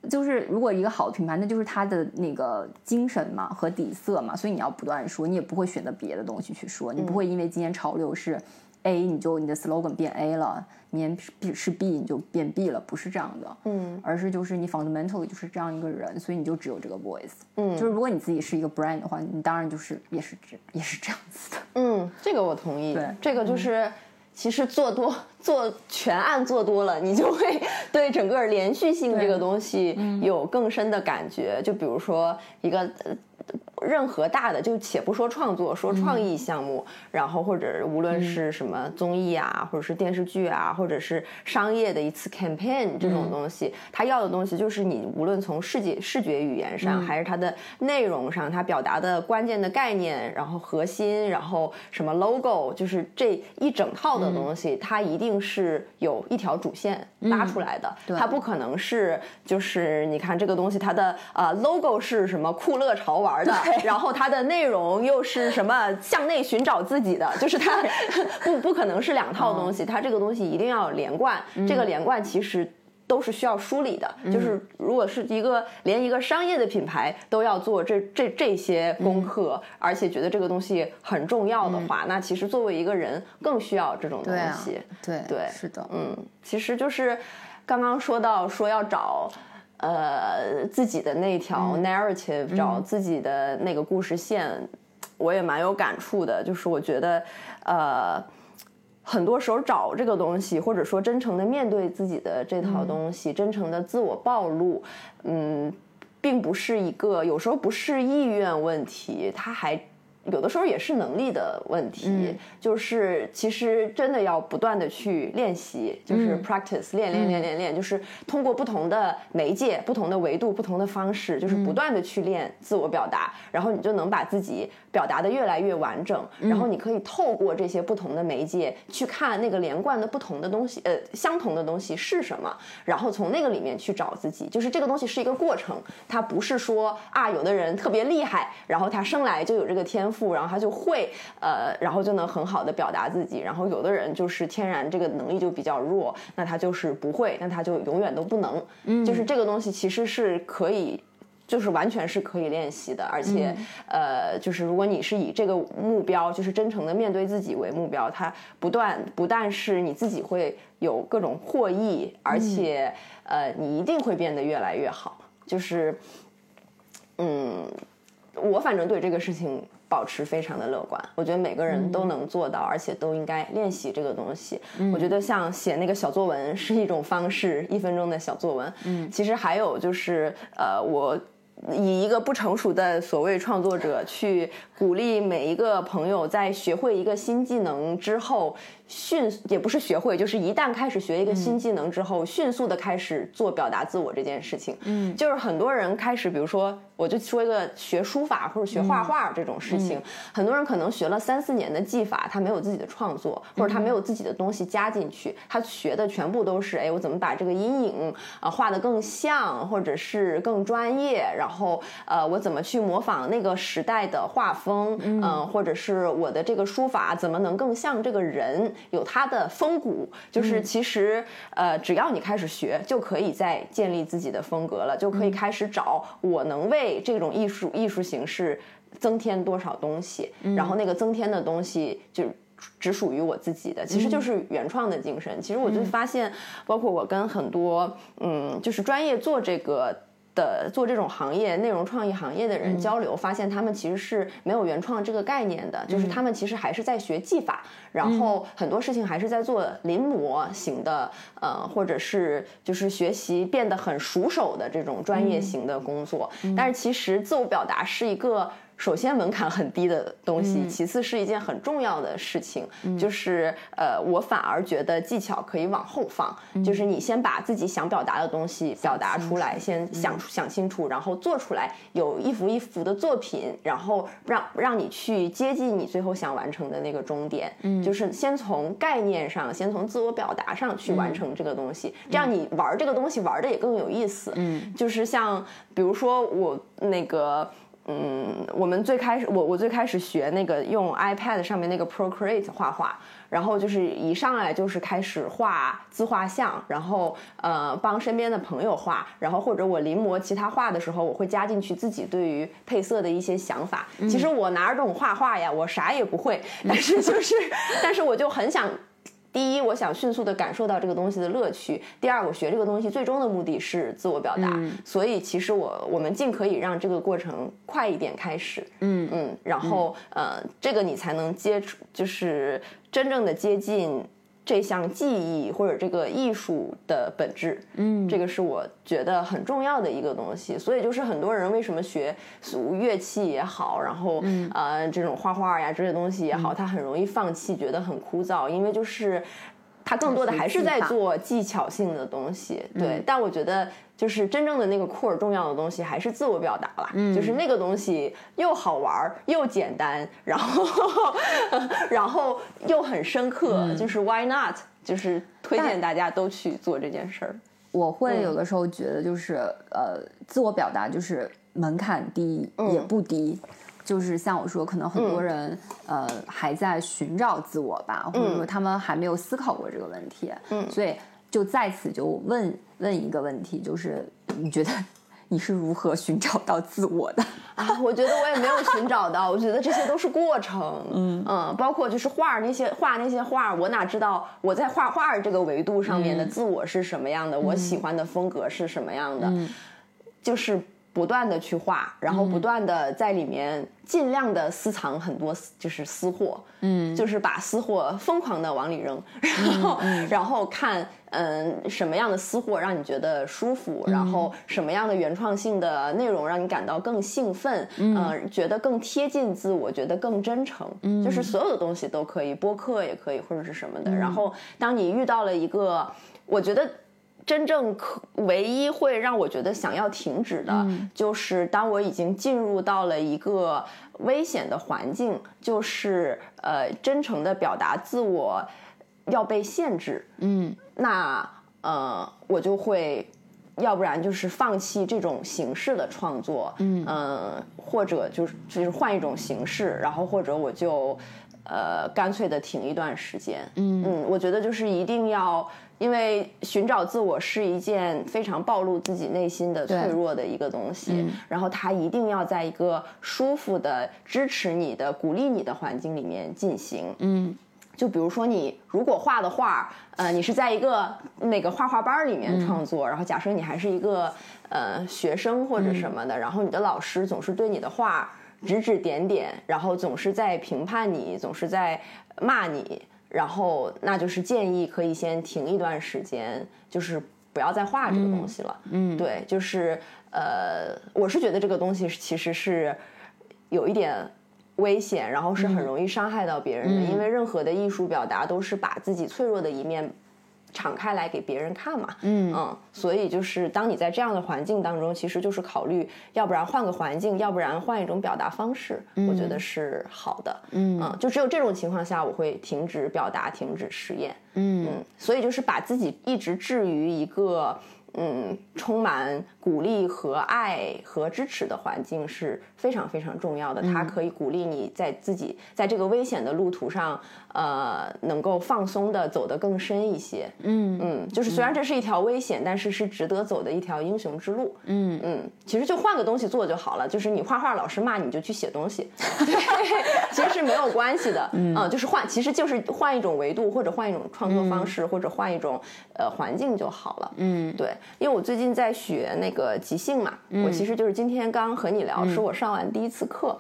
就是如果一个好的品牌，那就是它的那个精神嘛和底色嘛，所以你要不断说，你也不会选择别的东西去说，你不会因为今天潮流是 A，你就你的 slogan 变 A 了，明天是 B 你就变 B 了，不是这样的，嗯，而是就是你 fundamentally 就是这样一个人，所以你就只有这个 voice，嗯，就是如果你自己是一个 brand 的话，你当然就是也是这也是这样子的，嗯，这个我同意，对，这个就是。其实做多 做全案做多了，你就会对整个连续性这个东西有更深的感觉。就比如说一个。任何大的，就且不说创作，说创意项目，然后或者无论是什么综艺啊，或者是电视剧啊，或者是商业的一次 campaign 这种东西，他要的东西就是你无论从视觉视觉语言上，还是它的内容上，它表达的关键的概念，然后核心，然后什么 logo，就是这一整套的东西，它一定是有一条主线拉出来的，它不可能是就是你看这个东西它的呃 logo 是什么酷乐潮玩的。然后它的内容又是什么？向内寻找自己的，就是它 不不可能是两套东西，它这个东西一定要连贯。这个连贯其实都是需要梳理的。就是如果是一个连一个商业的品牌都要做这这这些功课，而且觉得这个东西很重要的话，那其实作为一个人更需要这种东西。对对，是的，嗯，其实就是刚刚说到说要找。呃，自己的那条 narrative，找自己的那个故事线，我也蛮有感触的。就是我觉得，呃，很多时候找这个东西，或者说真诚的面对自己的这套东西，真诚的自我暴露，嗯，并不是一个，有时候不是意愿问题，它还。有的时候也是能力的问题，就是其实真的要不断的去练习，就是 practice 练练练练练，就是通过不同的媒介、不同的维度、不同的方式，就是不断的去练自我表达，然后你就能把自己表达的越来越完整，然后你可以透过这些不同的媒介去看那个连贯的不同的东西，呃，相同的东西是什么，然后从那个里面去找自己，就是这个东西是一个过程，它不是说啊，有的人特别厉害，然后他生来就有这个天赋。然后他就会呃，然后就能很好的表达自己。然后有的人就是天然这个能力就比较弱，那他就是不会，那他就永远都不能。嗯，就是这个东西其实是可以。就是完全是可以练习的，而且，呃，就是如果你是以这个目标，就是真诚的面对自己为目标，它不断不但是你自己会有各种获益，而且，呃，你一定会变得越来越好。就是，嗯，我反正对这个事情保持非常的乐观，我觉得每个人都能做到，而且都应该练习这个东西。我觉得像写那个小作文是一种方式，一分钟的小作文。嗯，其实还有就是，呃，我。以一个不成熟的所谓创作者去鼓励每一个朋友，在学会一个新技能之后。迅也不是学会，就是一旦开始学一个新技能之后，迅速的开始做表达自我这件事情。嗯，就是很多人开始，比如说，我就说一个学书法或者学画画这种事情，很多人可能学了三四年的技法，他没有自己的创作，或者他没有自己的东西加进去，他学的全部都是，哎，我怎么把这个阴影啊画得更像，或者是更专业，然后呃，我怎么去模仿那个时代的画风，嗯，或者是我的这个书法怎么能更像这个人。有它的风骨，就是其实呃，只要你开始学，就可以再建立自己的风格了，就可以开始找我能为这种艺术艺术形式增添多少东西，然后那个增添的东西就只属于我自己的，其实就是原创的精神。其实我就发现，包括我跟很多嗯，就是专业做这个。的做这种行业内容创意行业的人交流，发现他们其实是没有原创这个概念的，就是他们其实还是在学技法，然后很多事情还是在做临摹型的，呃，或者是就是学习变得很熟手的这种专业型的工作。但是其实自我表达是一个。首先门槛很低的东西，其次是一件很重要的事情，就是呃，我反而觉得技巧可以往后放，就是你先把自己想表达的东西表达出来，先想想清楚，然后做出来，有一幅一幅的作品，然后让让你去接近你最后想完成的那个终点，就是先从概念上，先从自我表达上去完成这个东西，这样你玩这个东西玩的也更有意思。嗯，就是像比如说我那个。嗯，我们最开始，我我最开始学那个用 iPad 上面那个 Procreate 画画，然后就是一上来就是开始画自画像，然后呃帮身边的朋友画，然后或者我临摹其他画的时候，我会加进去自己对于配色的一些想法。其实我拿着这种画画呀，我啥也不会，但是就是，但是我就很想。第一，我想迅速的感受到这个东西的乐趣；第二，我学这个东西最终的目的是自我表达，所以其实我我们尽可以让这个过程快一点开始，嗯。嗯，然后呃，这个你才能接触，就是真正的接近。这项技艺或者这个艺术的本质，嗯，这个是我觉得很重要的一个东西。所以就是很多人为什么学乐器也好，然后呃这种画画呀这些东西也好，他很容易放弃，觉得很枯燥，因为就是他更多的还是在做技巧性的东西。对，但我觉得。就是真正的那个酷儿重要的东西还是自我表达了，就是那个东西又好玩又简单，然后然后又很深刻，就是 Why not？就是推荐大家都去做这件事儿。我会有的时候觉得，就是呃，自我表达就是门槛低也不低，就是像我说，可能很多人呃还在寻找自我吧，或者说他们还没有思考过这个问题，嗯，所以。就在此就问问一个问题，就是你觉得你是如何寻找到自我的啊？我觉得我也没有寻找到，我觉得这些都是过程，嗯嗯，包括就是画那些画那些画，我哪知道我在画画这个维度上面的自我是什么样的？我喜欢的风格是什么样的？就是。不断的去画，然后不断的在里面尽量的私藏很多就是私货，嗯，就是把私货疯狂的往里扔，然后 然后看嗯什么样的私货让你觉得舒服，然后什么样的原创性的内容让你感到更兴奋，嗯，觉得更贴近自我，觉得更真诚，嗯，就是所有的东西都可以，播客也可以或者是什么的。然后当你遇到了一个，我觉得。真正可唯一会让我觉得想要停止的，就是当我已经进入到了一个危险的环境，就是呃，真诚的表达自我要被限制，嗯，那呃，我就会要不然就是放弃这种形式的创作，嗯。或者就是就是换一种形式，然后或者我就呃干脆的停一段时间，嗯。嗯，我觉得就是一定要，因为寻找自我是一件非常暴露自己内心的脆弱的一个东西，然后它一定要在一个舒服的、支持你的、鼓励你的环境里面进行，嗯。就比如说，你如果画的画，呃，你是在一个那个画画班里面创作，然后假设你还是一个呃学生或者什么的，然后你的老师总是对你的画指指点点，然后总是在评判你，总是在骂你，然后那就是建议可以先停一段时间，就是不要再画这个东西了。嗯，对，就是呃，我是觉得这个东西其实是有一点。危险，然后是很容易伤害到别人的，因为任何的艺术表达都是把自己脆弱的一面敞开来给别人看嘛。嗯嗯，所以就是当你在这样的环境当中，其实就是考虑，要不然换个环境，要不然换一种表达方式，我觉得是好的。嗯就只有这种情况下，我会停止表达，停止实验。嗯嗯，所以就是把自己一直置于一个。嗯，充满鼓励和爱和支持的环境是非常非常重要的。它可以鼓励你在自己在这个危险的路途上，呃，能够放松的走得更深一些。嗯嗯，就是虽然这是一条危险，但是是值得走的一条英雄之路。嗯嗯，其实就换个东西做就好了。就是你画画，老师骂你就去写东西，对，其实是没有关系的。嗯，就是换，其实就是换一种维度，或者换一种创作方式，或者换一种呃环境就好了。嗯，对。因为我最近在学那个即兴嘛，我其实就是今天刚和你聊，是我上完第一次课，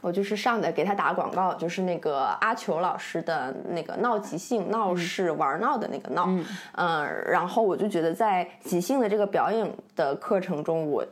我就是上的给他打广告，就是那个阿球老师的那个闹即兴，闹是玩闹的那个闹，嗯，然后我就觉得在即兴的这个表演的课程中，我。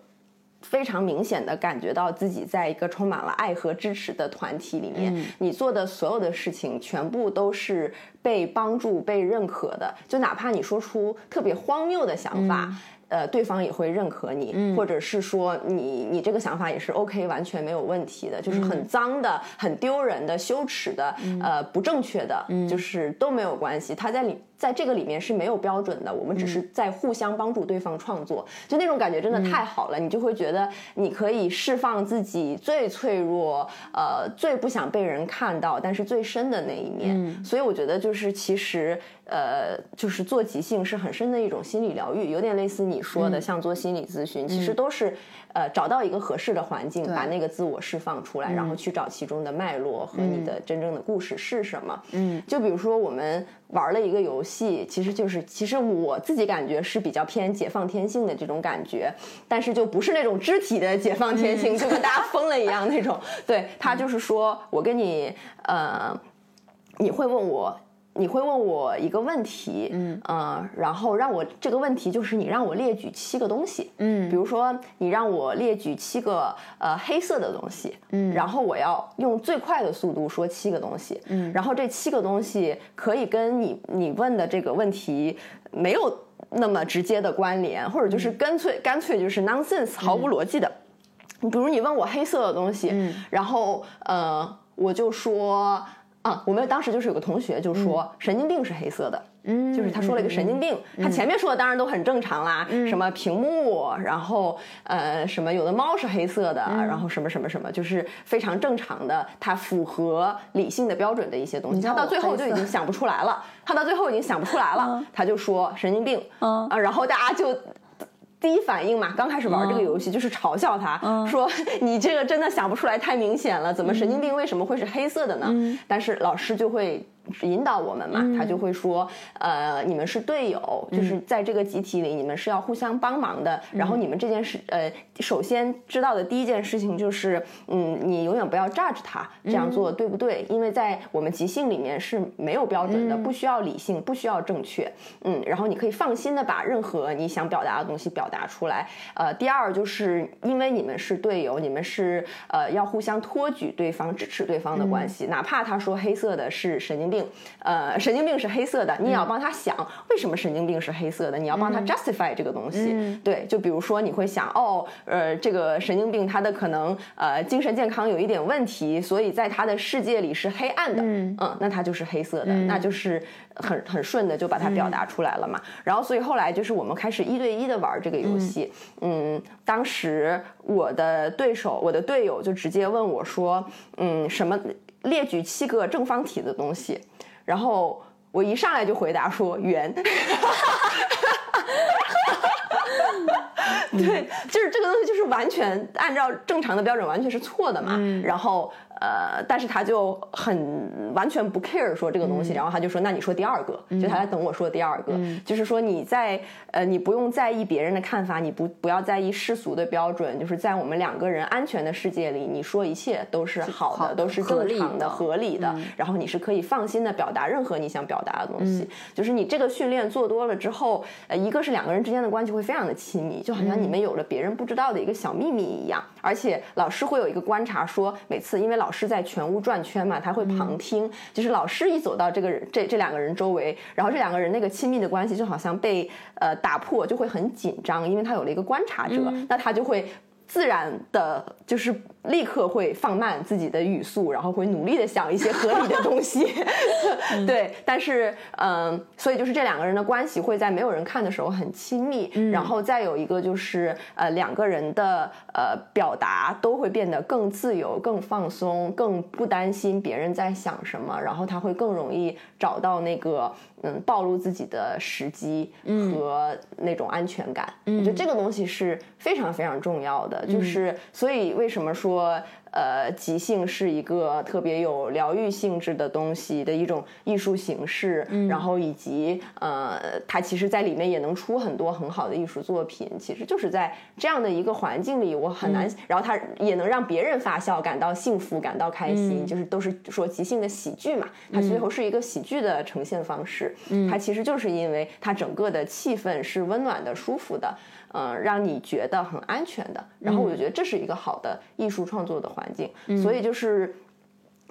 非常明显的感觉到自己在一个充满了爱和支持的团体里面，你做的所有的事情全部都是被帮助、被认可的。就哪怕你说出特别荒谬的想法。呃，对方也会认可你，或者是说你你这个想法也是 OK，完全没有问题的，就是很脏的、很丢人的、羞耻的、呃不正确的，就是都没有关系。他在里在这个里面是没有标准的，我们只是在互相帮助对方创作，就那种感觉真的太好了。你就会觉得你可以释放自己最脆弱、呃最不想被人看到，但是最深的那一面。所以我觉得就是其实。呃，就是做即兴是很深的一种心理疗愈，有点类似你说的，像做心理咨询，其实都是呃找到一个合适的环境，把那个自我释放出来，然后去找其中的脉络和你的真正的故事是什么。嗯，就比如说我们玩了一个游戏，戏其实就是其实我自己感觉是比较偏解放天性的这种感觉，但是就不是那种肢体的解放天性，就跟大家疯了一样那种。对他就是说我跟你呃，你会问我。你会问我一个问题，嗯。呃，然后让我这个问题就是你让我列举七个东西，嗯，比如说你让我列举七个呃黑色的东西，嗯，然后我要用最快的速度说七个东西，嗯，然后这七个东西可以跟你你问的这个问题没有那么直接的关联，或者就是干脆干脆就是 nonsense 毫无逻辑的，你比如你问我黑色的东西，嗯，然后呃我就说。啊，我们当时就是有个同学就说神经病是黑色的，嗯，就是他说了一个神经病，他前面说的当然都很正常啦，什么屏幕，然后呃什么有的猫是黑色的，然后什么什么什么，就是非常正常的，它符合理性的标准的一些东西，他到最后就已经 想不出来了，他到最后已经想不出来了，他就说神经病，嗯。啊，然后大家就。第一反应嘛，刚开始玩这个游戏就是嘲笑他，说你这个真的想不出来，太明显了，怎么神经病为什么会是黑色的呢？但是老师就会。引导我们嘛，他就会说，呃，你们是队友，就是在这个集体里，你们是要互相帮忙的。然后你们这件事，呃，首先知道的第一件事情就是，嗯，你永远不要 judge 他这样做对不对？因为在我们即兴里面是没有标准的，不需要理性，不需要正确。嗯，然后你可以放心的把任何你想表达的东西表达出来。呃，第二就是因为你们是队友，你们是呃要互相托举对方、支持对方的关系，哪怕他说黑色的是神经病。病，呃，神经病是黑色的，你也要帮他想为什么神经病是黑色的，你要帮他 justify 这个东西。对，就比如说你会想，哦，呃，这个神经病他的可能呃精神健康有一点问题，所以在他的世界里是黑暗的，嗯，那他就是黑色的，那就是很很顺的就把它表达出来了嘛。然后所以后来就是我们开始一对一的玩这个游戏，嗯，当时我的对手，我的队友就直接问我说，嗯，什么？列举七个正方体的东西，然后我一上来就回答说圆。对，就是这个东西，就是完全按照正常的标准，完全是错的嘛。然后。呃，但是他就很完全不 care 说这个东西，然后他就说，那你说第二个，就他在等我说第二个，就是说你在呃，你不用在意别人的看法，你不不要在意世俗的标准，就是在我们两个人安全的世界里，你说一切都是好的，都是正常的、合理的，然后你是可以放心的表达任何你想表达的东西。就是你这个训练做多了之后，呃，一个是两个人之间的关系会非常的亲密，就好像你们有了别人不知道的一个小秘密一样，而且老师会有一个观察说，每次因为老。老师在全屋转圈嘛，他会旁听，就是老师一走到这个人这这两个人周围，然后这两个人那个亲密的关系就好像被呃打破，就会很紧张，因为他有了一个观察者，那他就会自然的，就是。立刻会放慢自己的语速，然后会努力的想一些合理的东西。对，但是嗯，所以就是这两个人的关系会在没有人看的时候很亲密，然后再有一个就是呃两个人的呃表达都会变得更自由、更放松、更不担心别人在想什么，然后他会更容易找到那个嗯暴露自己的时机和那种安全感。我觉得这个东西是非常非常重要的，就是所以为什么说。呃，即兴是一个特别有疗愈性质的东西的一种艺术形式，然后以及呃，它其实在里面也能出很多很好的艺术作品。其实就是在这样的一个环境里，我很难，然后它也能让别人发笑，感到幸福，感到开心，就是都是说即兴的喜剧嘛。它最后是一个喜剧的呈现方式，它其实就是因为它整个的气氛是温暖的、舒服的。嗯，让你觉得很安全的，然后我就觉得这是一个好的艺术创作的环境。所以就是，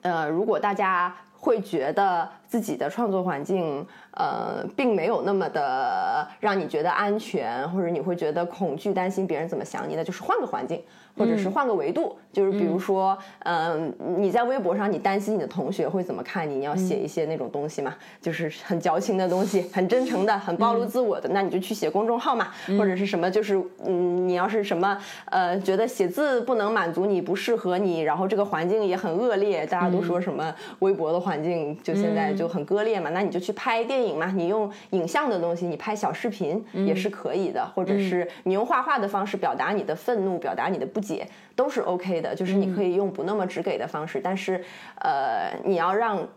呃，如果大家会觉得自己的创作环境，呃，并没有那么的让你觉得安全，或者你会觉得恐惧、担心别人怎么想你，那就是换个环境。或者是换个维度，就是比如说，嗯，你在微博上，你担心你的同学会怎么看你，你要写一些那种东西嘛，就是很矫情的东西，很真诚的，很暴露自我的，那你就去写公众号嘛，或者是什么，就是嗯，你要是什么呃，觉得写字不能满足你，不适合你，然后这个环境也很恶劣，大家都说什么微博的环境就现在就很割裂嘛，那你就去拍电影嘛，你用影像的东西，你拍小视频也是可以的，或者是你用画画的方式表达你的愤怒，表达你的不。解都是 OK 的，就是你可以用不那么直给的方式，但是，呃，你要让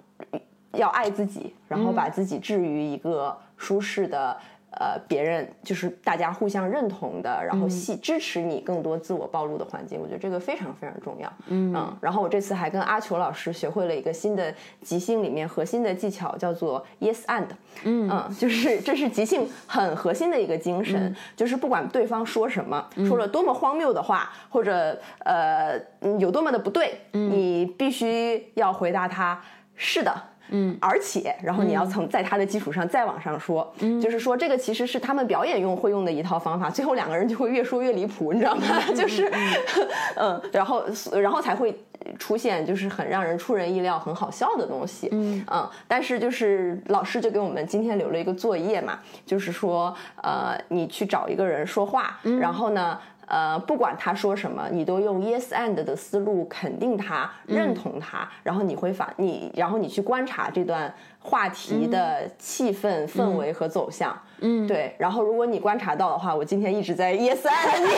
要爱自己，然后把自己置于一个舒适的。呃，别人就是大家互相认同的，然后系支持你更多自我暴露的环境，我觉得这个非常非常重要。嗯，然后我这次还跟阿球老师学会了一个新的即兴里面核心的技巧，叫做 Yes and。嗯，就是这是即兴很核心的一个精神，就是不管对方说什么，说了多么荒谬的话，或者呃有多么的不对，你必须要回答他是的。嗯，而且，然后你要从在他的基础上再往上说，嗯。就是说这个其实是他们表演用会用的一套方法，最后两个人就会越说越离谱，你知道吗？就是，嗯，然后然后才会出现就是很让人出人意料、很好笑的东西，嗯。嗯，但是就是老师就给我们今天留了一个作业嘛，就是说呃，你去找一个人说话，然后呢。呃，不管他说什么，你都用 yes and 的思路肯定他，认同他，然后你会反你，然后你去观察这段话题的气氛、氛围和走向。嗯，对。然后如果你观察到的话，我今天一直在 yes and 你。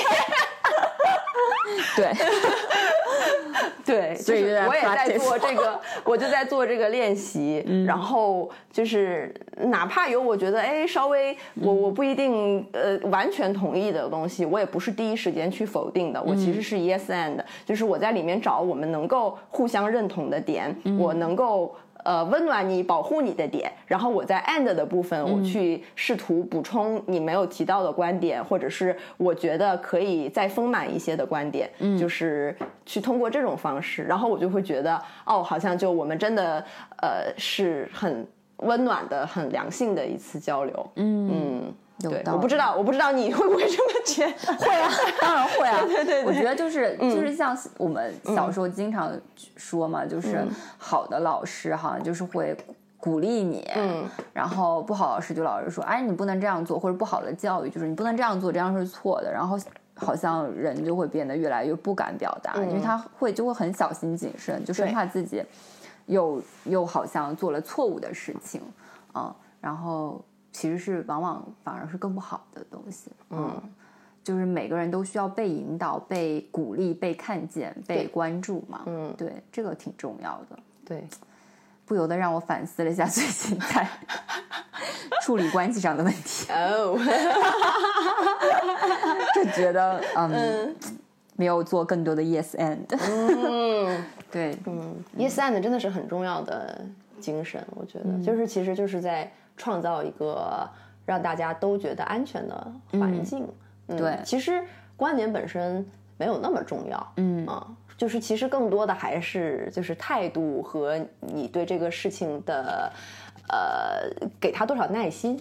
对。对，所以我也在做这个，我就在做这个练习。然后就是哪怕有我觉得哎稍微我我不一定呃完全同意的东西，我也不是第一时间去否定的。我其实是 yes and，就是我在里面找我们能够互相认同的点，我能够。呃温暖你、保护你的点，然后我在 end 的部分，我去试图补充你没有提到的观点，或者是我觉得可以再丰满一些的观点，嗯，就是去通过这种方式，然后我就会觉得，哦，好像就我们真的呃是很温暖的、很良性的一次交流，嗯。对，我不知道，我不知道你 会不会这么觉得？会啊，当然会啊。对对对，我觉得就是就是像我们小时候经常说嘛，就是好的老师哈，就是会鼓励你，嗯，然后不好老师就老是说，哎，你不能这样做，或者不好的教育就是你不能这样做，这样是错的。然后好像人就会变得越来越不敢表达，因为他会就会很小心谨慎，就生怕自己又又好像做了错误的事情啊，然后。其实是往往反而是更不好的东西，嗯，就是每个人都需要被引导、被鼓励、被看见、被关注嘛，嗯，对，这个挺重要的，对，不由得让我反思了一下最近在 处理关系上的问题，哦，就觉得 嗯，没有做更多的 yes and，嗯，对，嗯，yes and 真的是很重要的精神，我觉得就是其实就是在。创造一个让大家都觉得安全的环境。对，其实观点本身没有那么重要。嗯啊，就是其实更多的还是就是态度和你对这个事情的呃给他多少耐心。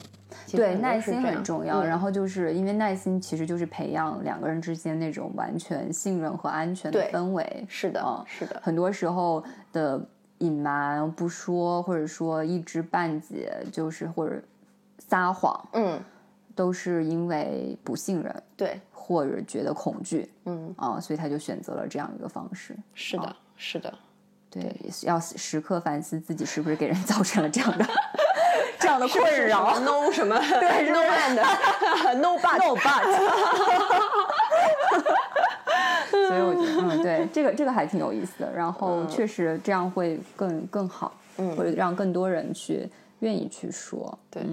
对，耐心很重要。然后就是因为耐心其实就是培养两个人之间那种完全信任和安全的氛围。是的，是的。很多时候的。隐瞒不说，或者说一知半解，就是或者撒谎，嗯，都是因为不信任，对，或者觉得恐惧，嗯啊，所以他就选择了这样一个方式。是的，是的，对，要时刻反思自己是不是给人造成了这样的 这样的困扰。No 什么？对，No and，No but，No but。所以我觉得，嗯，对，这个这个还挺有意思的。然后确实这样会更更好，嗯，会让更多人去愿意去说。对，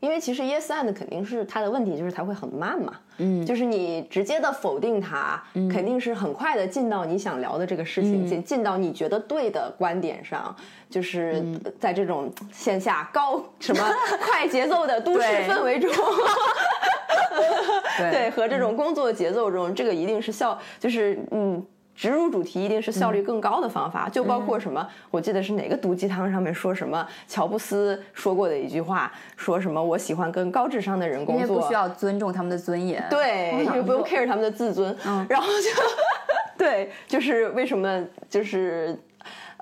因为其实 yes and 肯定是它的问题，就是它会很慢嘛。嗯，就是你直接的否定他，肯定是很快的进到你想聊的这个事情，进进到你觉得对的观点上。就是在这种线下高什么 快节奏的都市氛围中。对，和这种工作节奏中，这个一定是效，就是嗯，植入主题一定是效率更高的方法。就包括什么，我记得是哪个毒鸡汤上面说什么，乔布斯说过的一句话，说什么我喜欢跟高智商的人工作，因为不需要尊重他们的尊严，对，因为不用 care 他们的自尊。嗯，然后就 对，就是为什么就是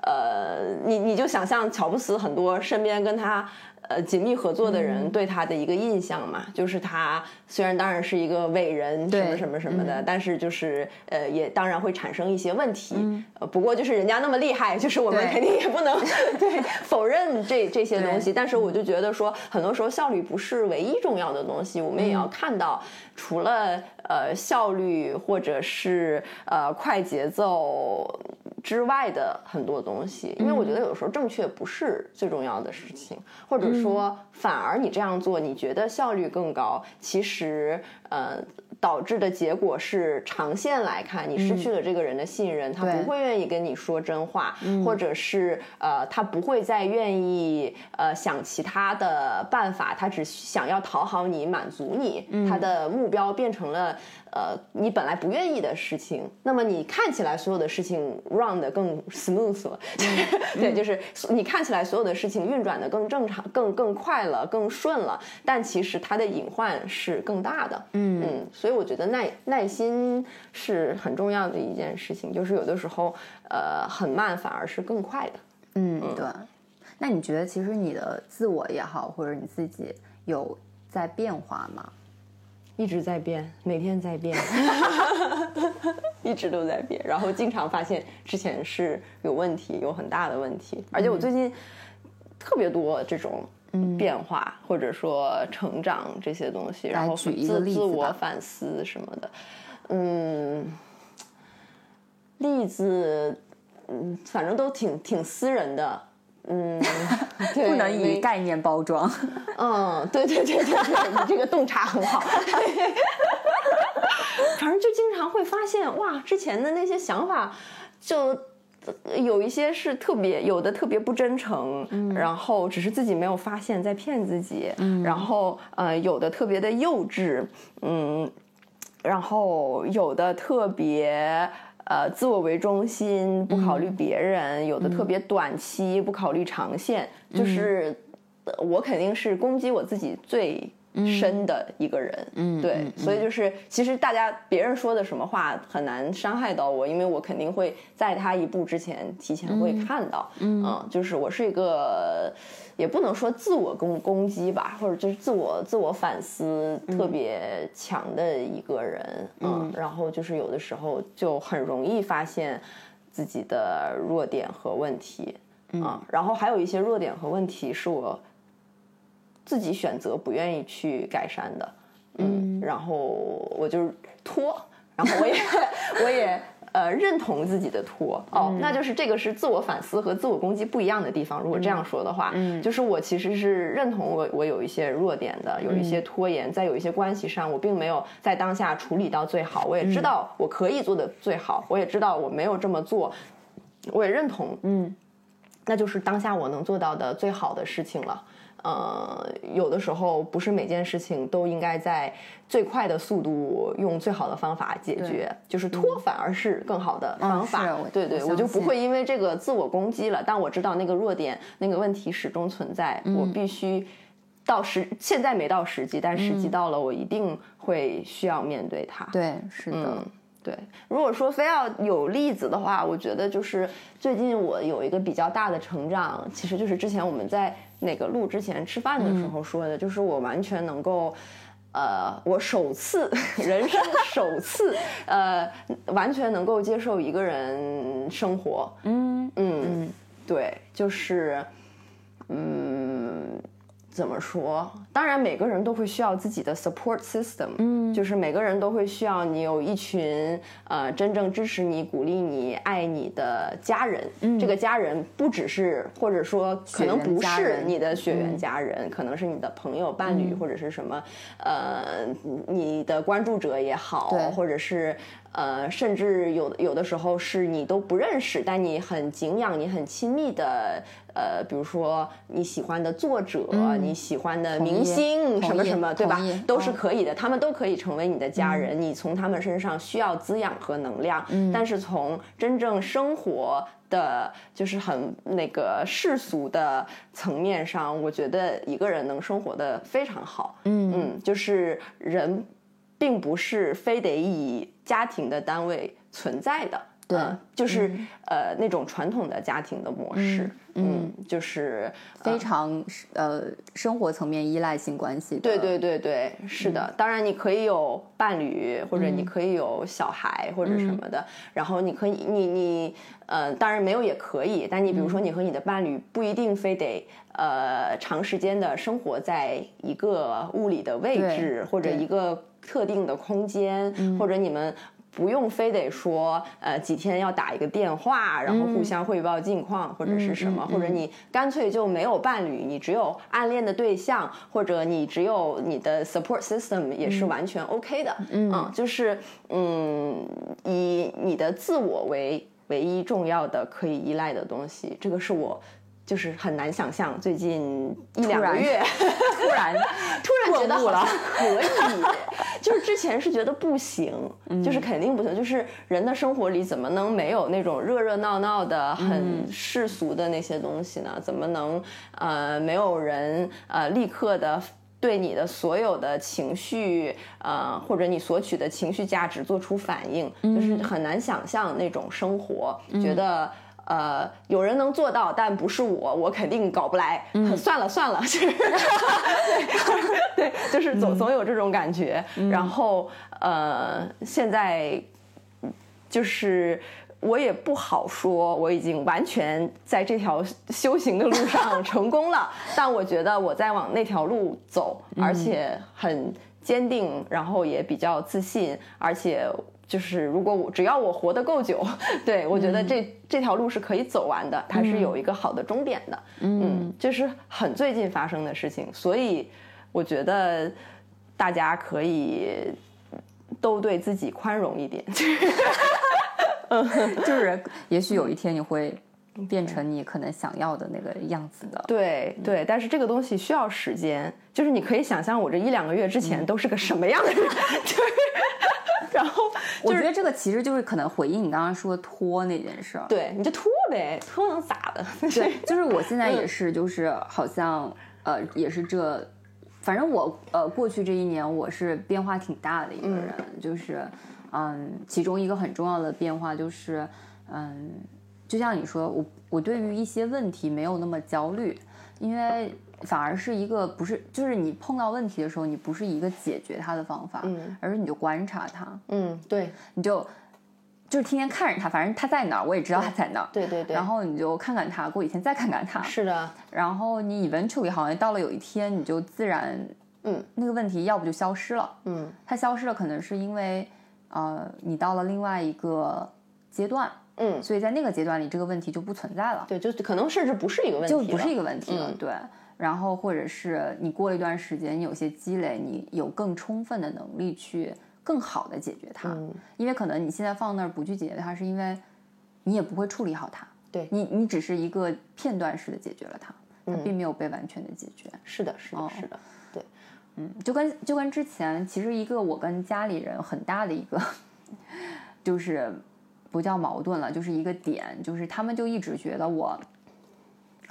呃，你你就想象乔布斯很多身边跟他。呃，紧密合作的人对他的一个印象嘛，就是他虽然当然是一个伟人，什么什么什么的，但是就是呃，也当然会产生一些问题。呃，不过就是人家那么厉害，就是我们肯定也不能 对 否认这这些东西。但是我就觉得说，很多时候效率不是唯一重要的东西，我们也要看到，除了呃效率或者是呃快节奏。之外的很多东西，因为我觉得有时候正确不是最重要的事情，或者说反而你这样做，你觉得效率更高，其实呃。导致的结果是，长线来看，你失去了这个人的信任，他不会愿意跟你说真话，或者是呃，他不会再愿意呃想其他的办法，他只想要讨好你，满足你，他的目标变成了呃你本来不愿意的事情。那么你看起来所有的事情 run 的更 smooth 了，对，就是你看起来所有的事情运转的更正常、更更快了、更顺了，但其实它的隐患是更大的。嗯嗯，所以。我觉得耐耐心是很重要的一件事情，就是有的时候，呃，很慢反而是更快的。嗯，对。那你觉得，其实你的自我也好，或者你自己有在变化吗？一直在变，每天在变，一直都在变。然后经常发现之前是有问题，有很大的问题。而且我最近特别多这种。变化或者说成长这些东西，然后自自我反思什么的，嗯，例子，嗯，反正都挺挺私人的，嗯，不能以概念包装。嗯，对对对对对，你这个洞察很好。反正就经常会发现，哇，之前的那些想法就有一些是特别有的特别不真诚，然后只是自己没有发现，在骗自己，然后呃有的特别的幼稚，嗯，然后有的特别呃自我为中心，不考虑别人，有的特别短期，不考虑长线，就是我肯定是攻击我自己最。深的一个人，嗯，对，所以就是其实大家别人说的什么话很难伤害到我，因为我肯定会在他一步之前提前会看到，嗯，就是我是一个也不能说自我攻攻击吧，或者就是自我自我反思特别强的一个人，嗯，然后就是有的时候就很容易发现自己的弱点和问题，嗯，然后还有一些弱点和问题是我。自己选择不愿意去改善的，嗯，然后我就拖，然后我也 我也呃认同自己的拖，哦，那就是这个是自我反思和自我攻击不一样的地方。如果这样说的话，嗯，就是我其实是认同我我有一些弱点的，有一些拖延，在有一些关系上我并没有在当下处理到最好，我也知道我可以做的最好，我也知道我没有这么做，我也认同，嗯，那就是当下我能做到的最好的事情了。呃，有的时候不是每件事情都应该在最快的速度用最好的方法解决，就是拖反而是更好的方法。对对，我就不会因为这个自我攻击了。但我知道那个弱点、那个问题始终存在，我必须到时现在没到时机，但时机到了，我一定会需要面对它。对，是的。对，如果说非要有例子的话，我觉得就是最近我有一个比较大的成长，其实就是之前我们在那个录之前吃饭的时候说的，就是我完全能够，呃，我首次人生首次，呃，完全能够接受一个人生活。嗯嗯，对，就是，嗯。怎么说？当然，每个人都会需要自己的 support system，嗯，就是每个人都会需要你有一群呃真正支持你、鼓励你、爱你的家人。嗯，这个家人不只是，或者说可能不是你的血缘家人，可能是你的朋友、伴侣或者是什么，呃，你的关注者也好，或者是。呃，甚至有有的时候是你都不认识，但你很敬仰、你很亲密的，呃，比如说你喜欢的作者、你喜欢的明星什么什么，对吧？都是可以的，他们都可以成为你的家人。你从他们身上需要滋养和能量，但是从真正生活的就是很那个世俗的层面上，我觉得一个人能生活的非常好。嗯嗯，就是人。并不是非得以家庭的单位存在的，对，就是呃那种传统的家庭的模式，嗯，就是非常呃生活层面依赖性关系。对对对对，是的。当然你可以有伴侣，或者你可以有小孩或者什么的，然后你可以你你呃当然没有也可以，但你比如说你和你的伴侣不一定非得呃长时间的生活在一个物理的位置或者一个。特定的空间，或者你们不用非得说，呃，几天要打一个电话，然后互相汇报近况，或者是什么，或者你干脆就没有伴侣，你只有暗恋的对象，或者你只有你的 support system 也是完全 OK 的。嗯，就是嗯，以你的自我为唯一重要的可以依赖的东西，这个是我。就是很难想象，最近一两个月 突然 突然觉得好像可以，就是之前是觉得不行，就是肯定不行。就是人的生活里怎么能没有那种热热闹闹的、很世俗的那些东西呢？怎么能呃没有人呃立刻的对你的所有的情绪呃或者你索取的情绪价值做出反应？就是很难想象那种生活，觉得。呃，有人能做到，但不是我，我肯定搞不来。算了算了，就是 对，就是总总有这种感觉。然后呃，现在就是我也不好说，我已经完全在这条修行的路上成功了。但我觉得我在往那条路走，而且很坚定，然后也比较自信，而且。就是如果我只要我活得够久，对我觉得这这条路是可以走完的，它是有一个好的终点的。嗯，这是很最近发生的事情，所以我觉得大家可以都对自己宽容一点。就是 也许有一天你会变成你可能想要的那个样子的。对对，但是这个东西需要时间，就是你可以想象我这一两个月之前都是个什么样的人，就是。然后我觉得这个其实就是可能回应你刚刚说拖那件事儿。对，你就拖呗，拖能咋的？对，就是我现在也是，就是好像呃，也是这，反正我呃，过去这一年我是变化挺大的一个人，就是嗯，其中一个很重要的变化就是嗯，就像你说，我我对于一些问题没有那么焦虑，因为。反而是一个不是，就是你碰到问题的时候，你不是一个解决它的方法，嗯，而是你就观察它，嗯，对，你就就是天天看着它，反正它在哪儿，我也知道它在哪儿，对对对，然后你就看看它，过几天再看看它，是的，然后你 eventually 好像到了有一天，你就自然，嗯，那个问题要不就消失了，嗯，它消失了，可能是因为呃，你到了另外一个阶段，嗯，所以在那个阶段里，这个问题就不存在了，对，就可能甚至不是一个问题，就不是一个问题了，嗯。对。然后，或者是你过了一段时间，你有些积累，你有更充分的能力去更好的解决它。嗯因为可能你现在放那儿不去解决它，是因为你也不会处理好它。对你，你只是一个片段式的解决了它，它嗯并没有被完全的解决。是的，是的，哦是的，对，嗯，就跟就跟之前，其实一个我跟家里人很大的一个，就是不叫矛盾了，就是一个点，就是他们就一直觉得我，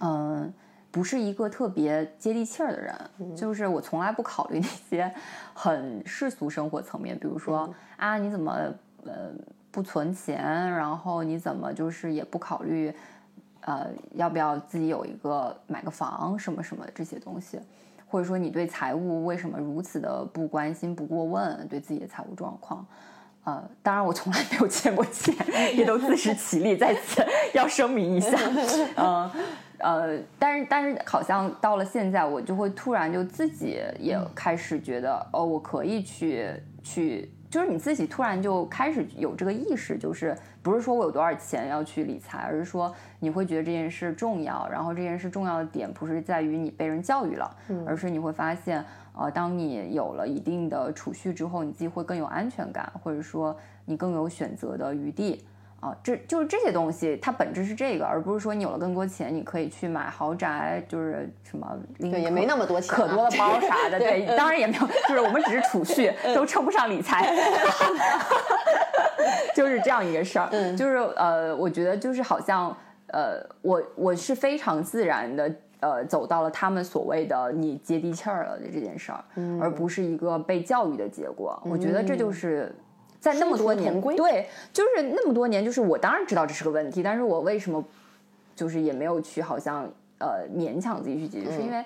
嗯。不是一个特别接地气儿的人，就是我从来不考虑那些很世俗生活层面，比如说、啊，你怎么呃不存钱，然后你怎么就是也不考虑呃要不要自己有一个买个房什么什么这些东西，或者说你对财务为什么如此的不关心不过问，对自己的财务状况。呃，当然我从来没有欠过钱，也都自食其力，在此 要声明一下。嗯呃，但是但是好像到了现在，我就会突然就自己也开始觉得，哦，我可以去去，就是你自己突然就开始有这个意识，就是不是说我有多少钱要去理财，而是说你会觉得这件事重要，然后这件事重要的点不是在于你被人教育了，而是你会发现。呃，当你有了一定的储蓄之后，你自己会更有安全感，或者说你更有选择的余地啊。这就是这些东西，它本质是这个，而不是说你有了更多钱，你可以去买豪宅，就是什么对，也没那么多钱、啊，可多的包啥的。对，当然也没有，就是我们只是储蓄，都称不上理财，就是这样一个事儿。嗯，就是呃，我觉得就是好像呃，我我是非常自然的。呃，走到了他们所谓的你接地气儿了的这件事儿，嗯、而不是一个被教育的结果。我觉得这就是在那么多年，对，就是那么多年，就是我当然知道这是个问题，但是我为什么就是也没有去好像呃勉强自己去解决，嗯、是因为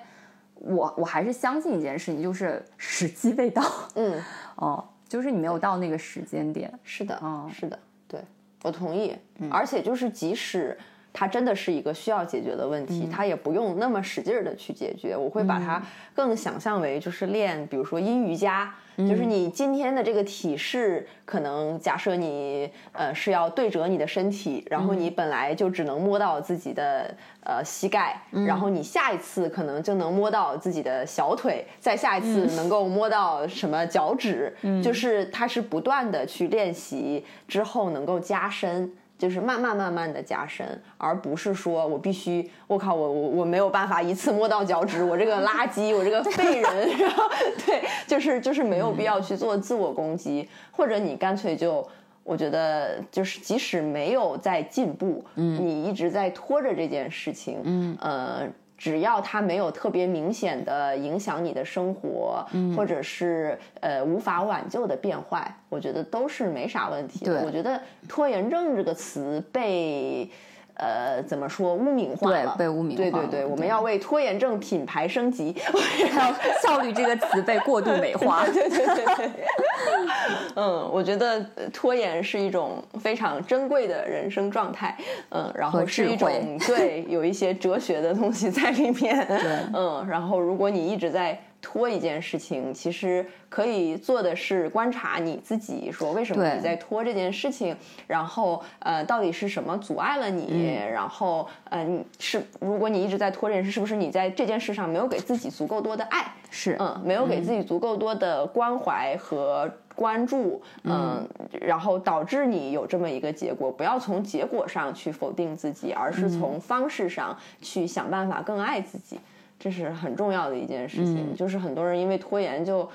我我还是相信一件事情，就是时机未到。嗯，哦，就是你没有到那个时间点。是的，嗯，是的，对我同意。而且就是即使。它真的是一个需要解决的问题，它也不用那么使劲儿的去解决。我会把它更想象为就是练，比如说阴瑜伽，就是你今天的这个体式，可能假设你呃是要对折你的身体，然后你本来就只能摸到自己的呃膝盖，然后你下一次可能就能摸到自己的小腿，再下一次能够摸到什么脚趾，就是它是不断的去练习之后能够加深。就是慢慢慢慢的加深，而不是说我必须，我靠，我我我没有办法一次摸到脚趾，我这个垃圾，我这个废人，然后 对，就是就是没有必要去做自我攻击，或者你干脆就，我觉得就是即使没有在进步，嗯，你一直在拖着这件事情，嗯，呃。只要它没有特别明显的影响你的生活，嗯、或者是呃无法挽救的变坏，我觉得都是没啥问题的。我觉得拖延症这个词被呃怎么说污名化了？被污名化对对对，我们要为拖延症品牌升级，还有效率这个词被过度美化。对对对对。嗯，我觉得拖延是一种非常珍贵的人生状态。嗯，然后是一种对有一些哲学的东西在里面。对，嗯，然后如果你一直在拖一件事情，其实可以做的是观察你自己，说为什么你在拖这件事情，然后呃，到底是什么阻碍了你？嗯、然后呃，你是如果你一直在拖这件事，是不是你在这件事上没有给自己足够多的爱？是，嗯，没有给自己足够多的关怀和关注，嗯，然后导致你有这么一个结果。不要从结果上去否定自己，而是从方式上去想办法更爱自己，这是很重要的一件事情。就是很多人因为拖延就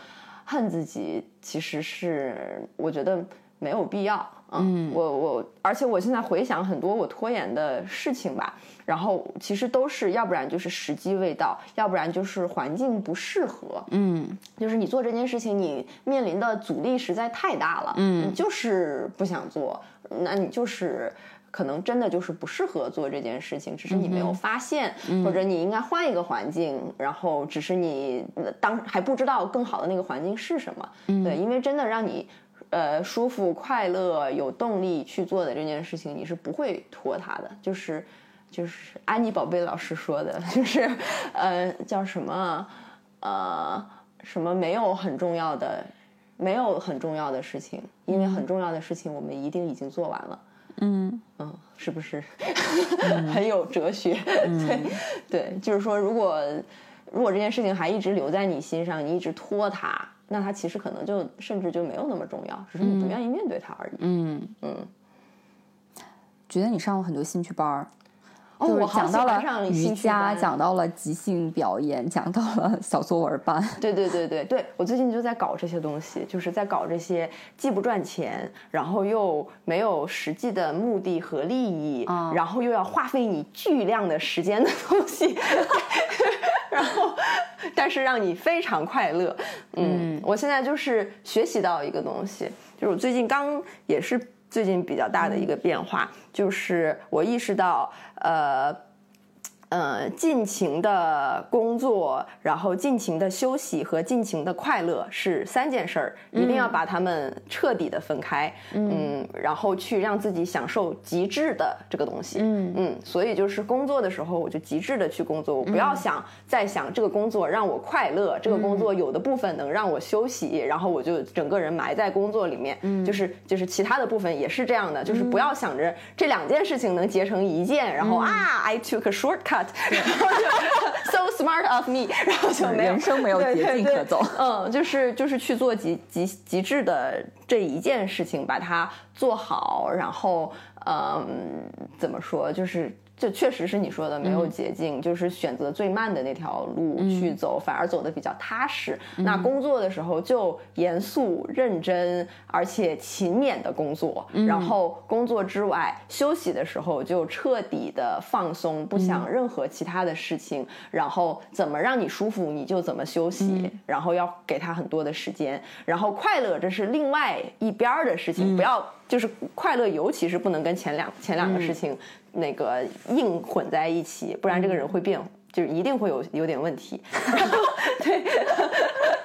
恨自己，其实是我觉得没有必要。嗯，我我，而且我现在回想很多我拖延的事情吧，然后其实都是要不然就是时机未到，要不然就是环境不适合。嗯，就是你做这件事情，你面临的阻力实在太大了。嗯，你就是不想做，那你就是可能真的就是不适合做这件事情，只是你没有发现，或者你应该换一个环境，然后只是你当还不知道更好的那个环境是什么。对，因为真的让你。呃，舒服、快乐、有动力去做的这件事情，你是不会拖沓的。就是，就是安妮宝贝老师说的，就是，呃，叫什么？呃，什么没有很重要的，没有很重要的事情，因为很重要的事情我们一定已经做完了。嗯。嗯，是不是？很有哲学？对对，就是说，如果如果这件事情还一直留在你心上，你一直拖它。那它其实可能就甚至就没有那么重要，只是你不愿意面对它而已。嗯。嗯，觉得你上过很多兴趣班儿，哦，就是我好讲到了瑜伽，讲到了即兴表演，讲到了小作文班。对对对对对，我最近就在搞这些东西，就是在搞这些既不赚钱，然后又没有实际的目的和利益，嗯然后又要花费你巨量的时间的东西，然后但是让你非常快乐。嗯，我现在就是学习到一个东西，就是我最近刚也是最近比较大的一个变化，就是我意识到，呃。呃，尽情的工作，然后尽情的休息和尽情的快乐是三件事儿，一定要把它们彻底的分开。嗯，然后去让自己享受极致的这个东西。嗯嗯，所以就是工作的时候，我就极致的去工作，我不要想再想这个工作让我快乐，这个工作有的部分能让我休息，然后我就整个人埋在工作里面。嗯，就是就是其他的部分也是这样的，就是不要想着这两件事情能结成一件，然后啊，I took a shortcut，然后就 so smart of me，然后就没有人生没有捷径可走嗯，就是就是去做极极极致的这一件事情，把它做好，然后嗯，怎么说，就是。这确实是你说的没有捷径，就是选择最慢的那条路去走，反而走的比较踏实。那工作的时候就严肃、认真，而且勤勉的工作。然后工作之外休息的时候就彻底的放松，不想任何其他的事情。然后怎么让你舒服你就怎么休息，然后要给他很多的时间。然后快乐这是另外一边儿的事情，不要就是快乐，尤其是不能跟前两前两个事情那个硬混在一起，不然这个人会变，就是一定会有有点问题。对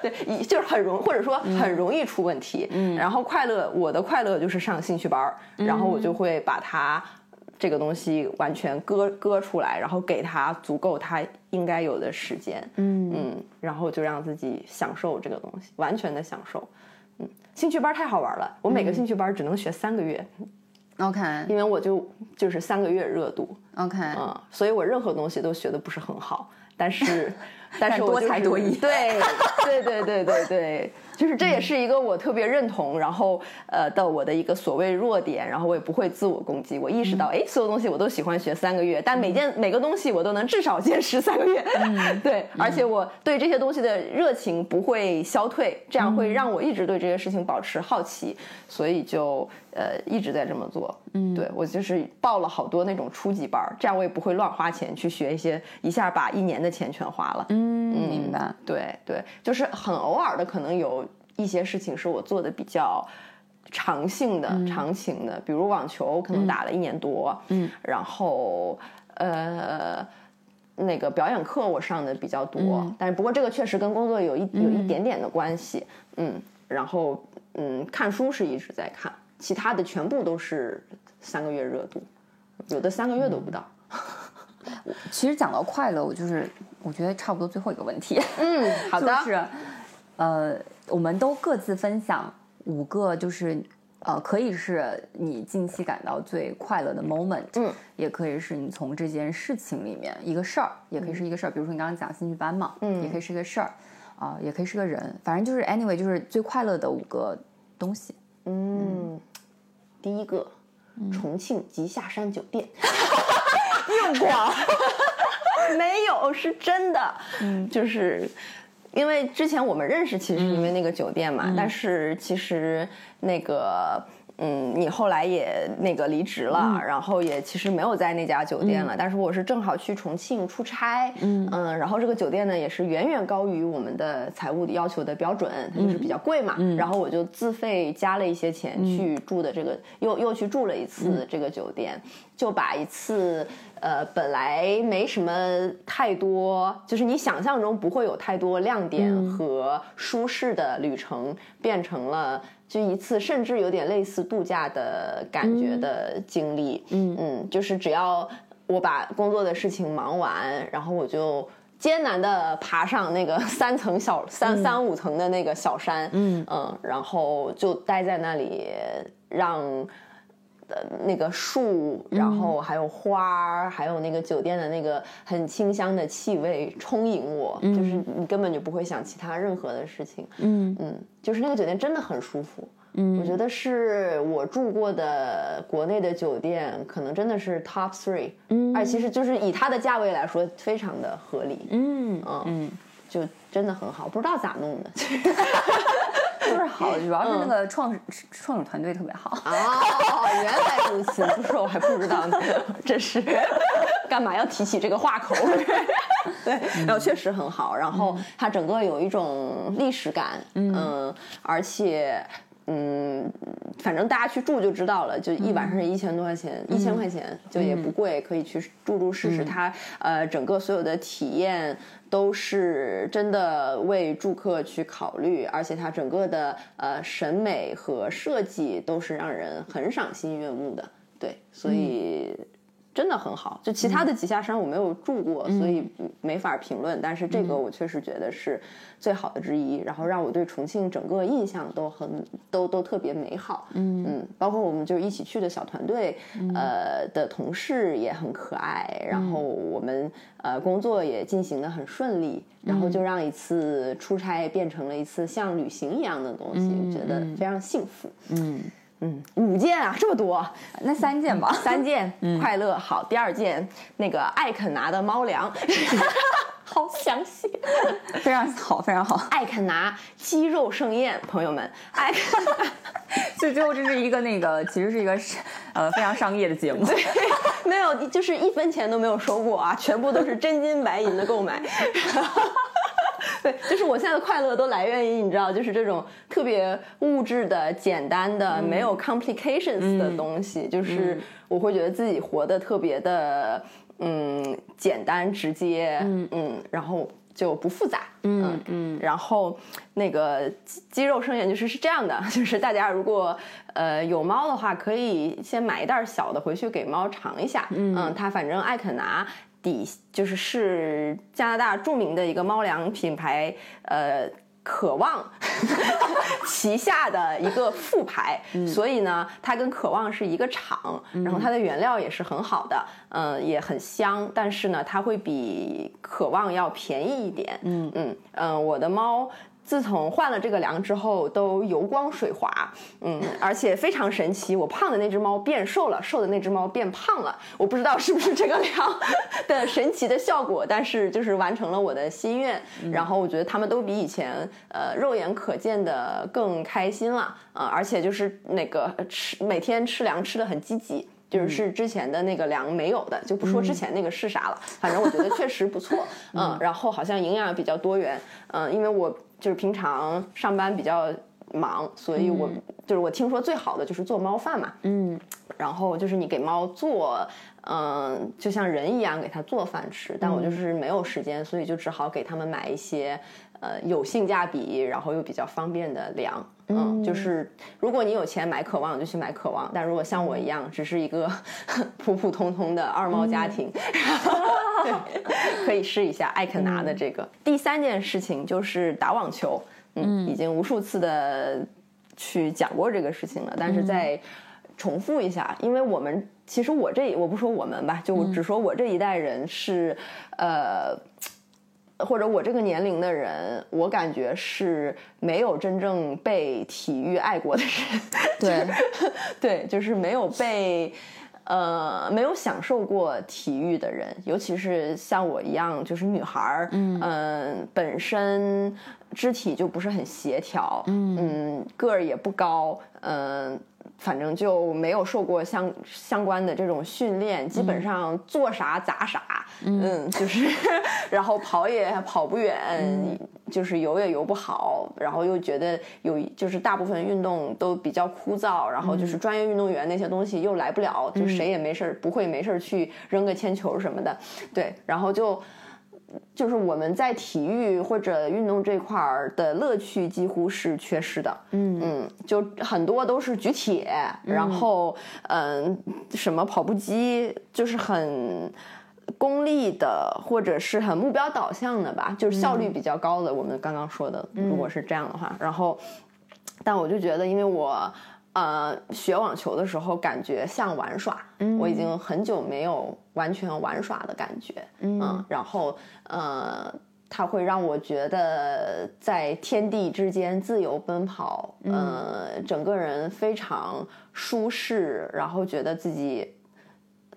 对，一就是很容或者说很容易出问题。嗯，然后快乐，我的快乐就是上兴趣班儿，然后我就会把它这个东西完全割割出来，然后给他足够他应该有的时间。嗯嗯，然后就让自己享受这个东西，完全的享受。嗯，兴趣班太好玩了，我每个兴趣班只能学三个月，，OK。因为我就就是三个月热度，OK，嗯，所以我任何东西都学的不是很好，但是但是我、就是、多才多艺对对对对对对，就是这也是一个我特别认同，然后呃的我的一个所谓弱点，然后我也不会自我攻击，我意识到哎，所有东西我都喜欢学三个月，但每件每个东西我都能至少坚持三个月，对，而且我对这些东西的热情不会消退，这样会让我一直对这些事情保持好奇，所以就呃一直在这么做，嗯，对我就是报了好多那种初级班儿，这样我也不会乱花钱去学一些一下把一年的钱全花了，嗯，明白。对对，就是很偶尔的，可能有一些事情是我做的比较长性的、长情的，比如网球，可能打了一年多，嗯，然后呃。那个表演课我上的比较多，嗯但是不过这个确实跟工作有一有一点点的关系，嗯，然后嗯看书是一直在看，其他的全部都是三个月热度，有的三个月都不到。其实讲到快乐，我就是我觉得差不多最后一个问题，嗯，好的，就是呃，我们都各自分享五个，就是呃，可以是你近期感到最快乐的 moment，嗯，也可以是你从这件事情里面一个事儿，也可以是一个事儿，比如说你刚刚讲兴趣班嘛，嗯。也可以是个事儿，啊、也可以是个人，反正就是 anyway，就是最快乐的五个东西。嗯，第一个，重庆吉下山酒店，硬广，没有是真的，嗯，就是因为之前我们认识，其实是因为那个酒店嘛，但是其实那个。嗯，你后来也那个离职了，然后也其实没有在那家酒店了。但是我是正好去重庆出差，嗯嗯，然后这个酒店呢也是远远高于我们的财务要求的标准，它就是比较贵嘛。然后我就自费加了一些钱去住的这个，又又去住了一次这个酒店，就把一次呃本来没什么太多，就是你想象中不会有太多亮点和舒适的旅程，变成了。就一次，甚至有点类似度假的感觉的经历。嗯嗯，就是只要我把工作的事情忙完，然后我就艰难的爬上那个 三层小三三五层的那个小山。嗯嗯，然后就待在那里，让。的那个树，然后还有花儿，还有那个酒店的那个很清香的气味充盈我，就是你根本就不会想其他任何的事情。嗯嗯，就是那个酒店真的很舒服。嗯，我觉得是我住过的国内的酒店，可能真的是 top three。嗯，哎，其实就是以它的价位来说，非常的合理。嗯嗯，就真的很好，不知道咋弄的。就是好，主要是那个创创始团队特别好。哦，原来如此，不说我还不知道呢。这是干嘛要提起这个话口？对，然后确实很好，然后它整个有一种历史感，嗯，而且。嗯，反正大家去住就知道了，就一晚上是一千多块钱，一千块钱就也不贵，可以去住住试试。它呃，整个所有的体验都是真的为住客去考虑，而且它整个的呃审美和设计都是让人很赏心悦目的。对，所以。真的很好，就其他的几下山我没有住过，所以没法评论。但是这个我确实觉得是最好的之一，然后让我对重庆整个印象都很都都特别美好。嗯嗯，包括我们就是一起去的小团队，呃的同事也很可爱，然后我们呃工作也进行的很顺利，然后就让一次出差变成了一次像旅行一样的东西，我觉得非常幸福。嗯。嗯，五件啊，这么多，那三件吧，三件，快乐。好。第二件，那个艾肯拿的猫粮，好详细，非常好，非常好。艾肯拿鸡肉盛宴，朋友们，艾肯，就最后这是一个那个，其实是一个呃非常商业的节目，对没有，就是一分钱都没有收过啊，全部都是真金白银的购买。对，就是我现在的快乐都来源于你知道，就是这种特别物质的、简单的、没有 complications 的东西，就是我会觉得自己活得特别的，嗯，简单直接，嗯嗯，然后就不复杂，嗯嗯，然后那个肌肉生源就是是这样的，就是大家如果呃有猫的话，可以先买一袋小的回去给猫尝一下，嗯，它反正爱肯拿。底就是是加拿大著名的一个猫粮品牌，呃，渴望 旗下的一个副牌，所以呢，它跟渴望是一个厂，然后它的原料也是很好的，嗯，也很香，但是呢，它会比渴望要便宜一点，嗯嗯嗯，我的猫。自从换了这个粮之后，都油光水滑，嗯，而且非常神奇。我胖的那只猫变瘦了，瘦的那只猫变胖了。我不知道是不是这个粮 的神奇的效果，但是就是完成了我的心愿。然后我觉得它们都比以前呃肉眼可见的更开心了啊，而且就是那个吃每天吃粮吃的很积极。就是之前的那个粮没有的，就不说之前那个是啥了。反正我觉得确实不错，嗯，然后好像营养比较多元，嗯，因为我就是平常上班比较忙，所以我就是我听说最好的就是做猫饭嘛，嗯，然后就是你给猫做，嗯，就像人一样给它做饭吃，但我就是没有时间，所以就只好给他们买一些。呃，有性价比，然后又比较方便的粮，嗯，就是如果你有钱买渴望，就去买渴望；但如果像我一样，只是一个 普普通通的二猫家庭，对，可以试一下艾肯拿的这个。第三件事情就是打网球，嗯，已经无数次的去讲过这个事情了，但是再重复一下，因为我们其实我这我不说我们吧，就只说我这一代人是，呃。或者我这个年龄的人，我感觉是没有真正被体育爱过的人。对，对，就是没有被。呃，没有享受过体育的人，尤其是像我一样，就是女孩儿，嗯，本身肢体就不是很协调，嗯，个儿也不高，嗯。反正就没有受过相相关的这种训练，基本上做啥砸啥，嗯，就是，然后跑也跑不远，就是游也游不好，然后又觉得有就是大部分运动都比较枯燥，然后就是专业运动员那些东西又来不了，就谁也没事儿不会没事儿去扔个铅球什么的，对，然后就。就是我们在体育或者运动这块儿的乐趣几乎是缺失的，嗯嗯，就很多都是举铁，然后嗯，什么跑步机，就是很功利的或者是很目标导向的吧，就是效率比较高的。我们刚刚说的，如果是这样的话，然后，但我就觉得，因为我。呃，学网球的时候感觉像玩耍，我已经很久没有完全玩耍的感觉，嗯，然后呃，它会让我觉得在天地之间自由奔跑，呃，整个人非常舒适，然后觉得自己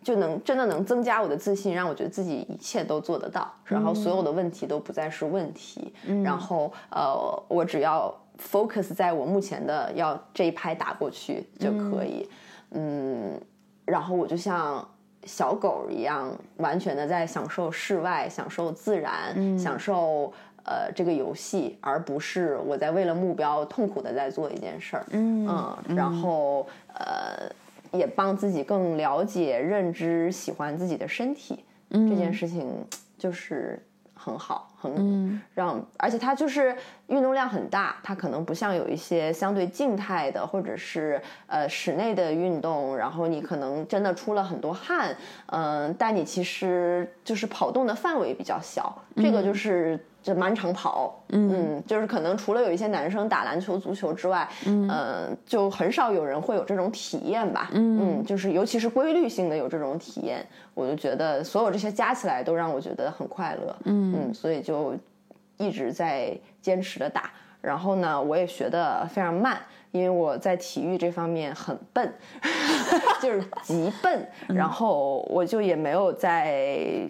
就能真的能增加我的自信，让我觉得自己一切都做得到，然后所有的问题都不再是问题，然后呃，我只要。Focus 在我目前的要这一拍打过去就可以，嗯，然后我就像小狗一样，完全的在享受室外，享受自然，享受呃这个游戏，而不是我在为了目标痛苦的在做一件事儿，嗯，然后呃也帮自己更了解、认知、喜欢自己的身体，这件事情就是很好。很让，而且它就是运动量很大，它可能不像有一些相对静态的或者是呃室内的运动，然后你可能真的出了很多汗，嗯，但你其实就是跑动的范围比较小，这个就是。就满场跑，嗯，就是可能除了有一些男生打篮球、足球之外，嗯，就很少有人会有这种体验吧，嗯，就是尤其是规律性的有这种体验，我就觉得所有这些加起来都让我觉得很快乐，嗯，所以就一直在坚持的打，然后呢，我也学的非常慢，因为我在体育这方面很笨，就是极笨，然后我就也没有在。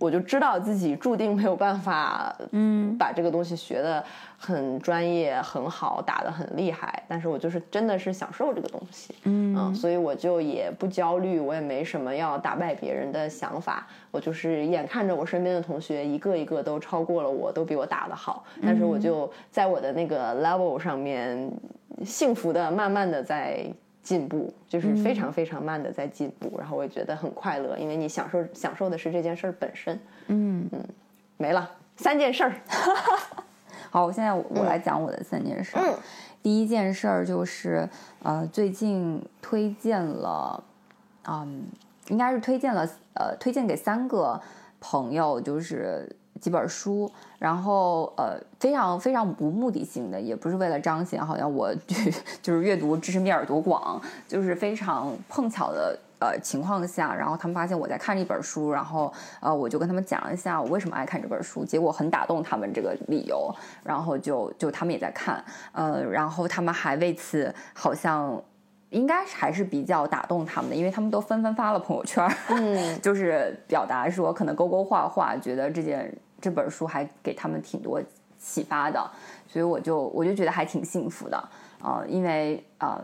我就知道自己注定没有办法，嗯，把这个东西学的很专业、很好，打的很厉害。但是我就是真的是享受这个东西，嗯，所以我就也不焦虑，我也没什么要打败别人的想法。我就是眼看着我身边的同学一个一个都超过了我，都比我打的好，但是我就在我的那个 level 上面，幸福的慢慢的在。进步就是非常非常慢的在进步，然后我也觉得很快乐，因为你享受享受的是这件事儿本身。嗯嗯，没了三件事儿。好，我现在我来讲我的三件事。嗯，第一件事儿就是呃，最近推荐了，嗯，应该是推荐了呃，推荐给三个朋友，就是。几本书，然后呃，非常非常无目的性的，也不是为了彰显好像我 就是阅读知识面儿多广，就是非常碰巧的呃情况下，然后他们发现我在看这本书，然后呃我就跟他们讲了一下我为什么爱看这本书，结果很打动他们这个理由，然后就就他们也在看，呃，然后他们还为此好像应该还是比较打动他们的，因为他们都纷纷发了朋友圈，嗯，就是表达说可能勾勾画画，觉得这件。这本书还给他们挺多启发的，所以我就我就觉得还挺幸福的啊，因为呃，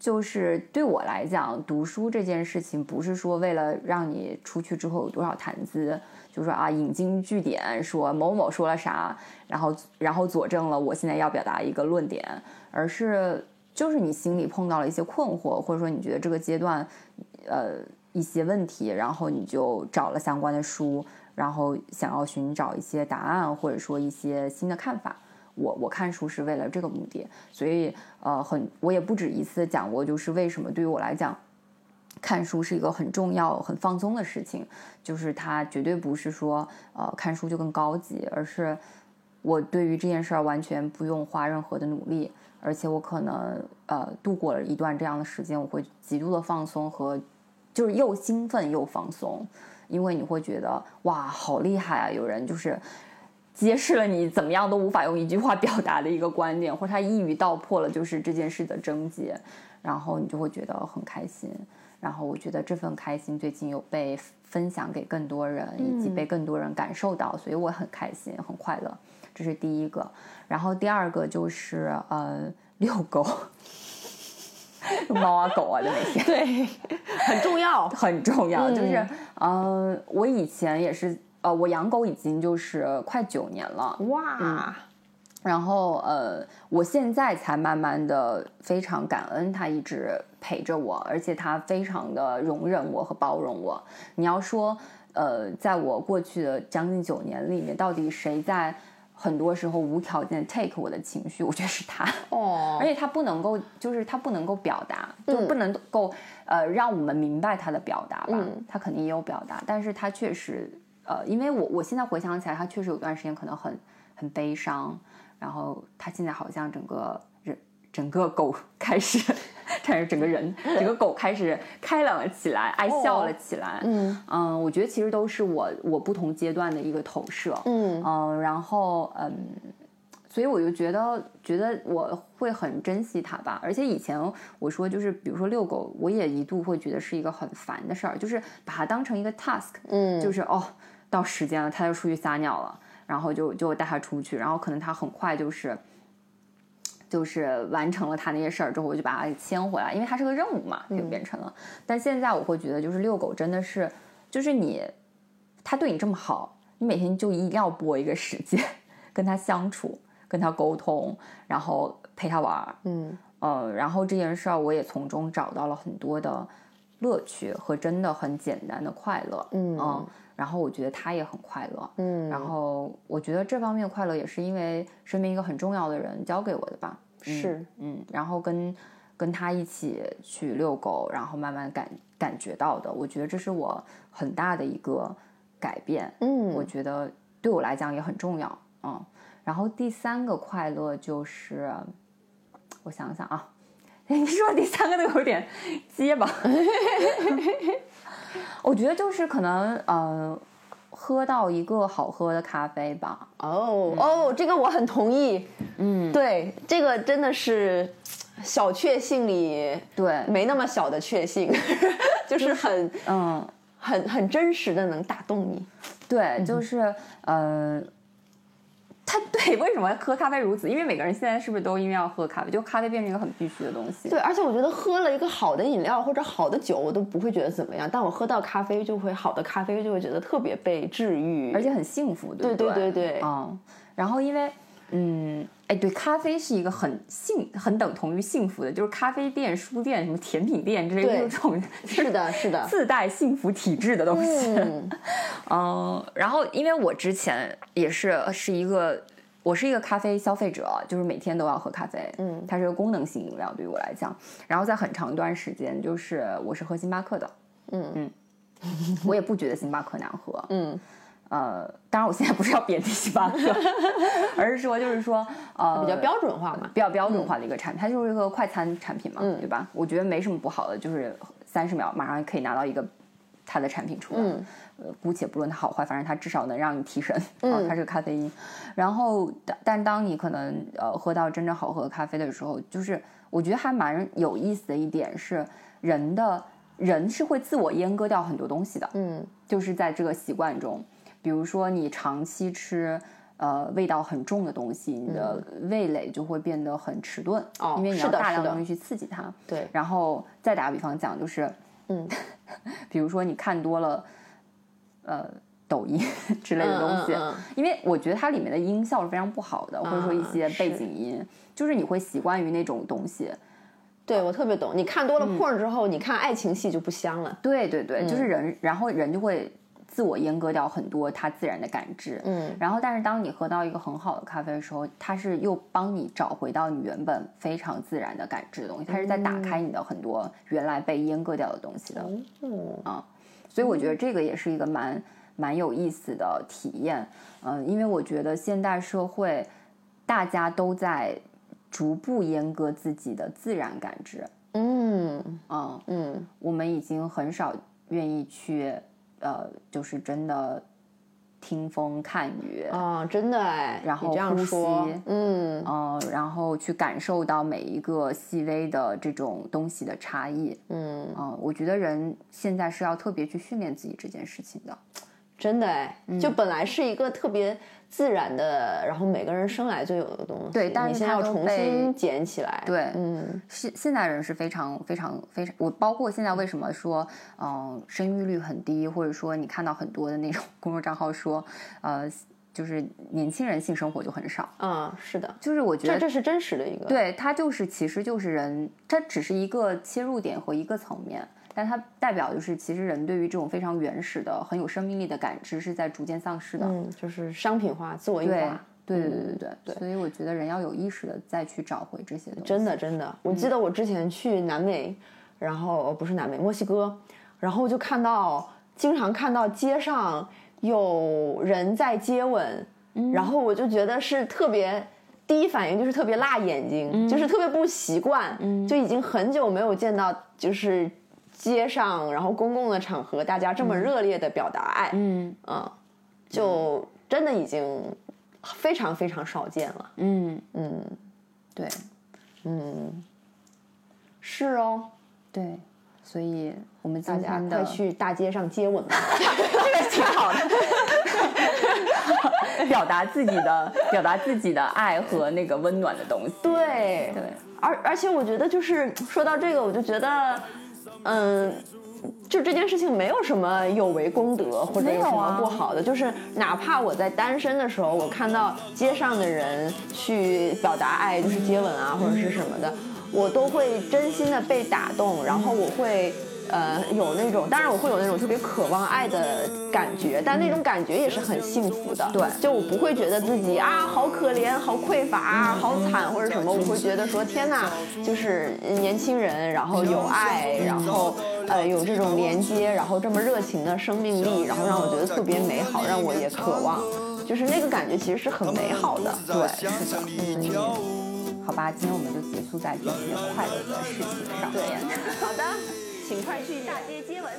就是对我来讲，读书这件事情不是说为了让你出去之后有多少谈资，就说啊引经据典，说某某说了啥，然后然后佐证了我现在要表达一个论点，而是就是你心里碰到了一些困惑，或者说你觉得这个阶段呃一些问题，然后你就找了相关的书。然后想要寻找一些答案，或者说一些新的看法。我我看书是为了这个目的，所以呃，很我也不止一次讲过，就是为什么对于我来讲，看书是一个很重要、很放松的事情。就是它绝对不是说呃看书就更高级，而是我对于这件事儿完全不用花任何的努力，而且我可能呃度过了一段这样的时间，我会极度的放松和。就是又兴奋又放松，因为你会觉得哇，好厉害啊！有人就是揭示了你怎么样都无法用一句话表达的一个观点，或者他一语道破了就是这件事的症结，然后你就会觉得很开心。然后我觉得这份开心最近有被分享给更多人，以及被更多人感受到，所以我很开心，很快乐。这是第一个。然后第二个就是呃，遛狗，猫啊狗啊的那些，对，很重要，很重要。就是呃，我以前也是呃，我养狗已经就是快九年了，哇。然后呃，我现在才慢慢的非常感恩它一直陪着我，而且它非常的容忍我和包容我。你要说呃，在我过去的将近九年里面，到底谁在很多时候无条件 take 我的情绪？我觉得是他哦，而且他不能够，就是他不能够表达，就不能够呃让我们明白他的表达吧。他肯定也有表达，但是他确实呃，因为我我现在回想起来，他确实有段时间可能很很悲伤。然后他现在好像整个人，整个狗 开始，但是整个人，整个狗开始开朗了起来，爱笑了起来。嗯嗯，我觉得其实都是我我不同阶段的一个投射。嗯嗯，然后嗯，所以我就觉得觉得我会很珍惜它吧。而且以前我说就是，比如说遛狗，我也一度会觉得是一个很烦的事儿，就是把它当成一个 task。嗯，就是哦，到时间了，它就出去撒尿了。然后就就带它出去，然后可能它很快就是就是完成了他那些事儿之后，我就把它给牵回来，因为它是个任务嘛，就变成了。但现在我会觉得，就是遛狗真的是，就是你他对你这么好，你每天就一定要拨一个时间跟他相处，跟他沟通，然后陪他玩儿，嗯呃，然后这件事儿我也从中找到了很多的乐趣和真的很简单的快乐，嗯。然后我觉得他也很快乐，嗯，然后我觉得这方面快乐也是因为身边一个很重要的人教给我的吧，是，嗯，然后跟跟他一起去遛狗，然后慢慢感感觉到的，我觉得这是我很大的一个改变，嗯，我觉得对我来讲也很重要，嗯，然后第三个快乐就是，我想想啊，你 说第三个都有点结巴。我觉得就是可能呃，喝到一个好喝的咖啡吧。哦哦，这个我很同意。嗯，对，这个真的是小确幸里对没那么小的确幸，就是很嗯很很真实的能打动你。对，就是呃。他 对为什么喝咖啡如此？因为每个人现在是不是都因为要喝咖啡，就咖啡变成一个很必须的东西。对，而且我觉得喝了一个好的饮料或者好的酒，我都不会觉得怎么样。但我喝到咖啡，就会好的咖啡就会觉得特别被治愈，而且很幸福，对对对对，嗯。然后因为嗯，哎，对，咖啡是一个很幸很等同于幸福的，就是咖啡店、书店、什么甜品店之类的这种，是的，是的，自带幸福体质的东西。嗯，然后因为我之前也是是一个。我是一个咖啡消费者，就是每天都要喝咖啡。嗯，它是个功能性饮料，对于我来讲。然后在很长一段时间，就是我是喝星巴克的。嗯嗯，我也不觉得星巴克难喝。嗯，呃，当然我现在不是要贬低星巴克，而是说就是说呃比较标准化嘛，比较标准化的一个产品，它就是一个快餐产品嘛，嗯、对吧？我觉得没什么不好的，就是三十秒马上可以拿到一个它的产品出来。嗯。呃，姑且不论它好坏，反正它至少能让你提神。嗯，它是个咖啡因。然后，但当你可能呃喝到真正好喝的咖啡的时候，就是我觉得还蛮有意思的一点是，人的人是会自我阉割掉很多东西的。嗯，就是在这个习惯中，比如说你长期吃呃味道很重的东西，你的味蕾就会变得很迟钝。哦，因为你要大量的东西去刺激它。对。然后再打个比方讲，就是嗯，比如说你看多了。呃，抖音 之类的东西，因为我觉得它里面的音效是非常不好的，或者说一些背景音，就是你会习惯于那种东西。对我特别懂，你看多了 porn 之后，你看爱情戏就不香了。对对对，就是人，然后人就会自我阉割掉很多它自然的感知。嗯，然后但是当你喝到一个很好的咖啡的时候，它是又帮你找回到你原本非常自然的感知的东西，它是在打开你的很多原来被阉割掉的东西的。嗯啊。所以我觉得这个也是一个蛮蛮有意思的体验，嗯，因为我觉得现代社会大家都在逐步阉割自己的自然感知，嗯啊，嗯我们已经很少愿意去，呃，就是真的听风看雨，啊，真的哎，然后你这样呼说吸，嗯呃，然后去感受到每一个细微的这种东西的差异。嗯，嗯、我觉得人现在是要特别去训练自己这件事情的。真的哎，嗯就本来是一个特别自然的，然后每个人生来就有的东西，对但是你现在要重新捡起来，对嗯现现在人是非常非常非常，我包括现在为什么说，嗯、生育率很低，或者说你看到很多的那种公众账号说，呃，就是年轻人性生活就很少，嗯，是的，就是我觉得这这是真实的一个，对它就是其实就是人，它只是一个切入点和一个层面。但它代表就是，其实人对于这种非常原始的、很有生命力的感知是在逐渐丧失的。嗯，就是商品化、自我异对化，对对对对对，所以我觉得人要有意识的再去找回这些东西。真的真的，我记得我之前去南美，然后不是南美，墨西哥，然后就看到经常看到街上有人在接吻，然后我就觉得是特别。第一反应就是特别辣眼睛，就是特别不习惯，就已经很久没有见到，就是街上然后公共的场合大家这么热烈的表达爱，嗯。嗯，就真的已经非常非常少见了，嗯，嗯对。嗯，是哦，对，所以我们大家快去大街上接吻吧！这个挺好的，表达自己的表达自己的爱和那个温暖的东西。对。对，而而且我觉得就是说到这个，我就觉得，嗯。就这件事情没有什么有违公德或者有什么不好的，就是哪怕我在单身的时候，我看到街上的人去表达爱，就是接吻啊或者是什么的，我都会真心的被打动，然后我会。呃，有那种，当然我会有那种特别渴望爱的感觉，但那种感觉也是很幸福的。对就我不会觉得自己啊好可怜、好匮乏、啊、好惨或者什么，我会觉得说天哪，就是年轻人，然后有爱，然后呃有这种连接，然后这么热情的生命力，然后让我觉得特别美好，让我也渴望，就是那个感觉其实是很美好的。对，是的，嗯，好吧，今天我们就结束在这些快乐的事情上对。好的，请快去大街接吻。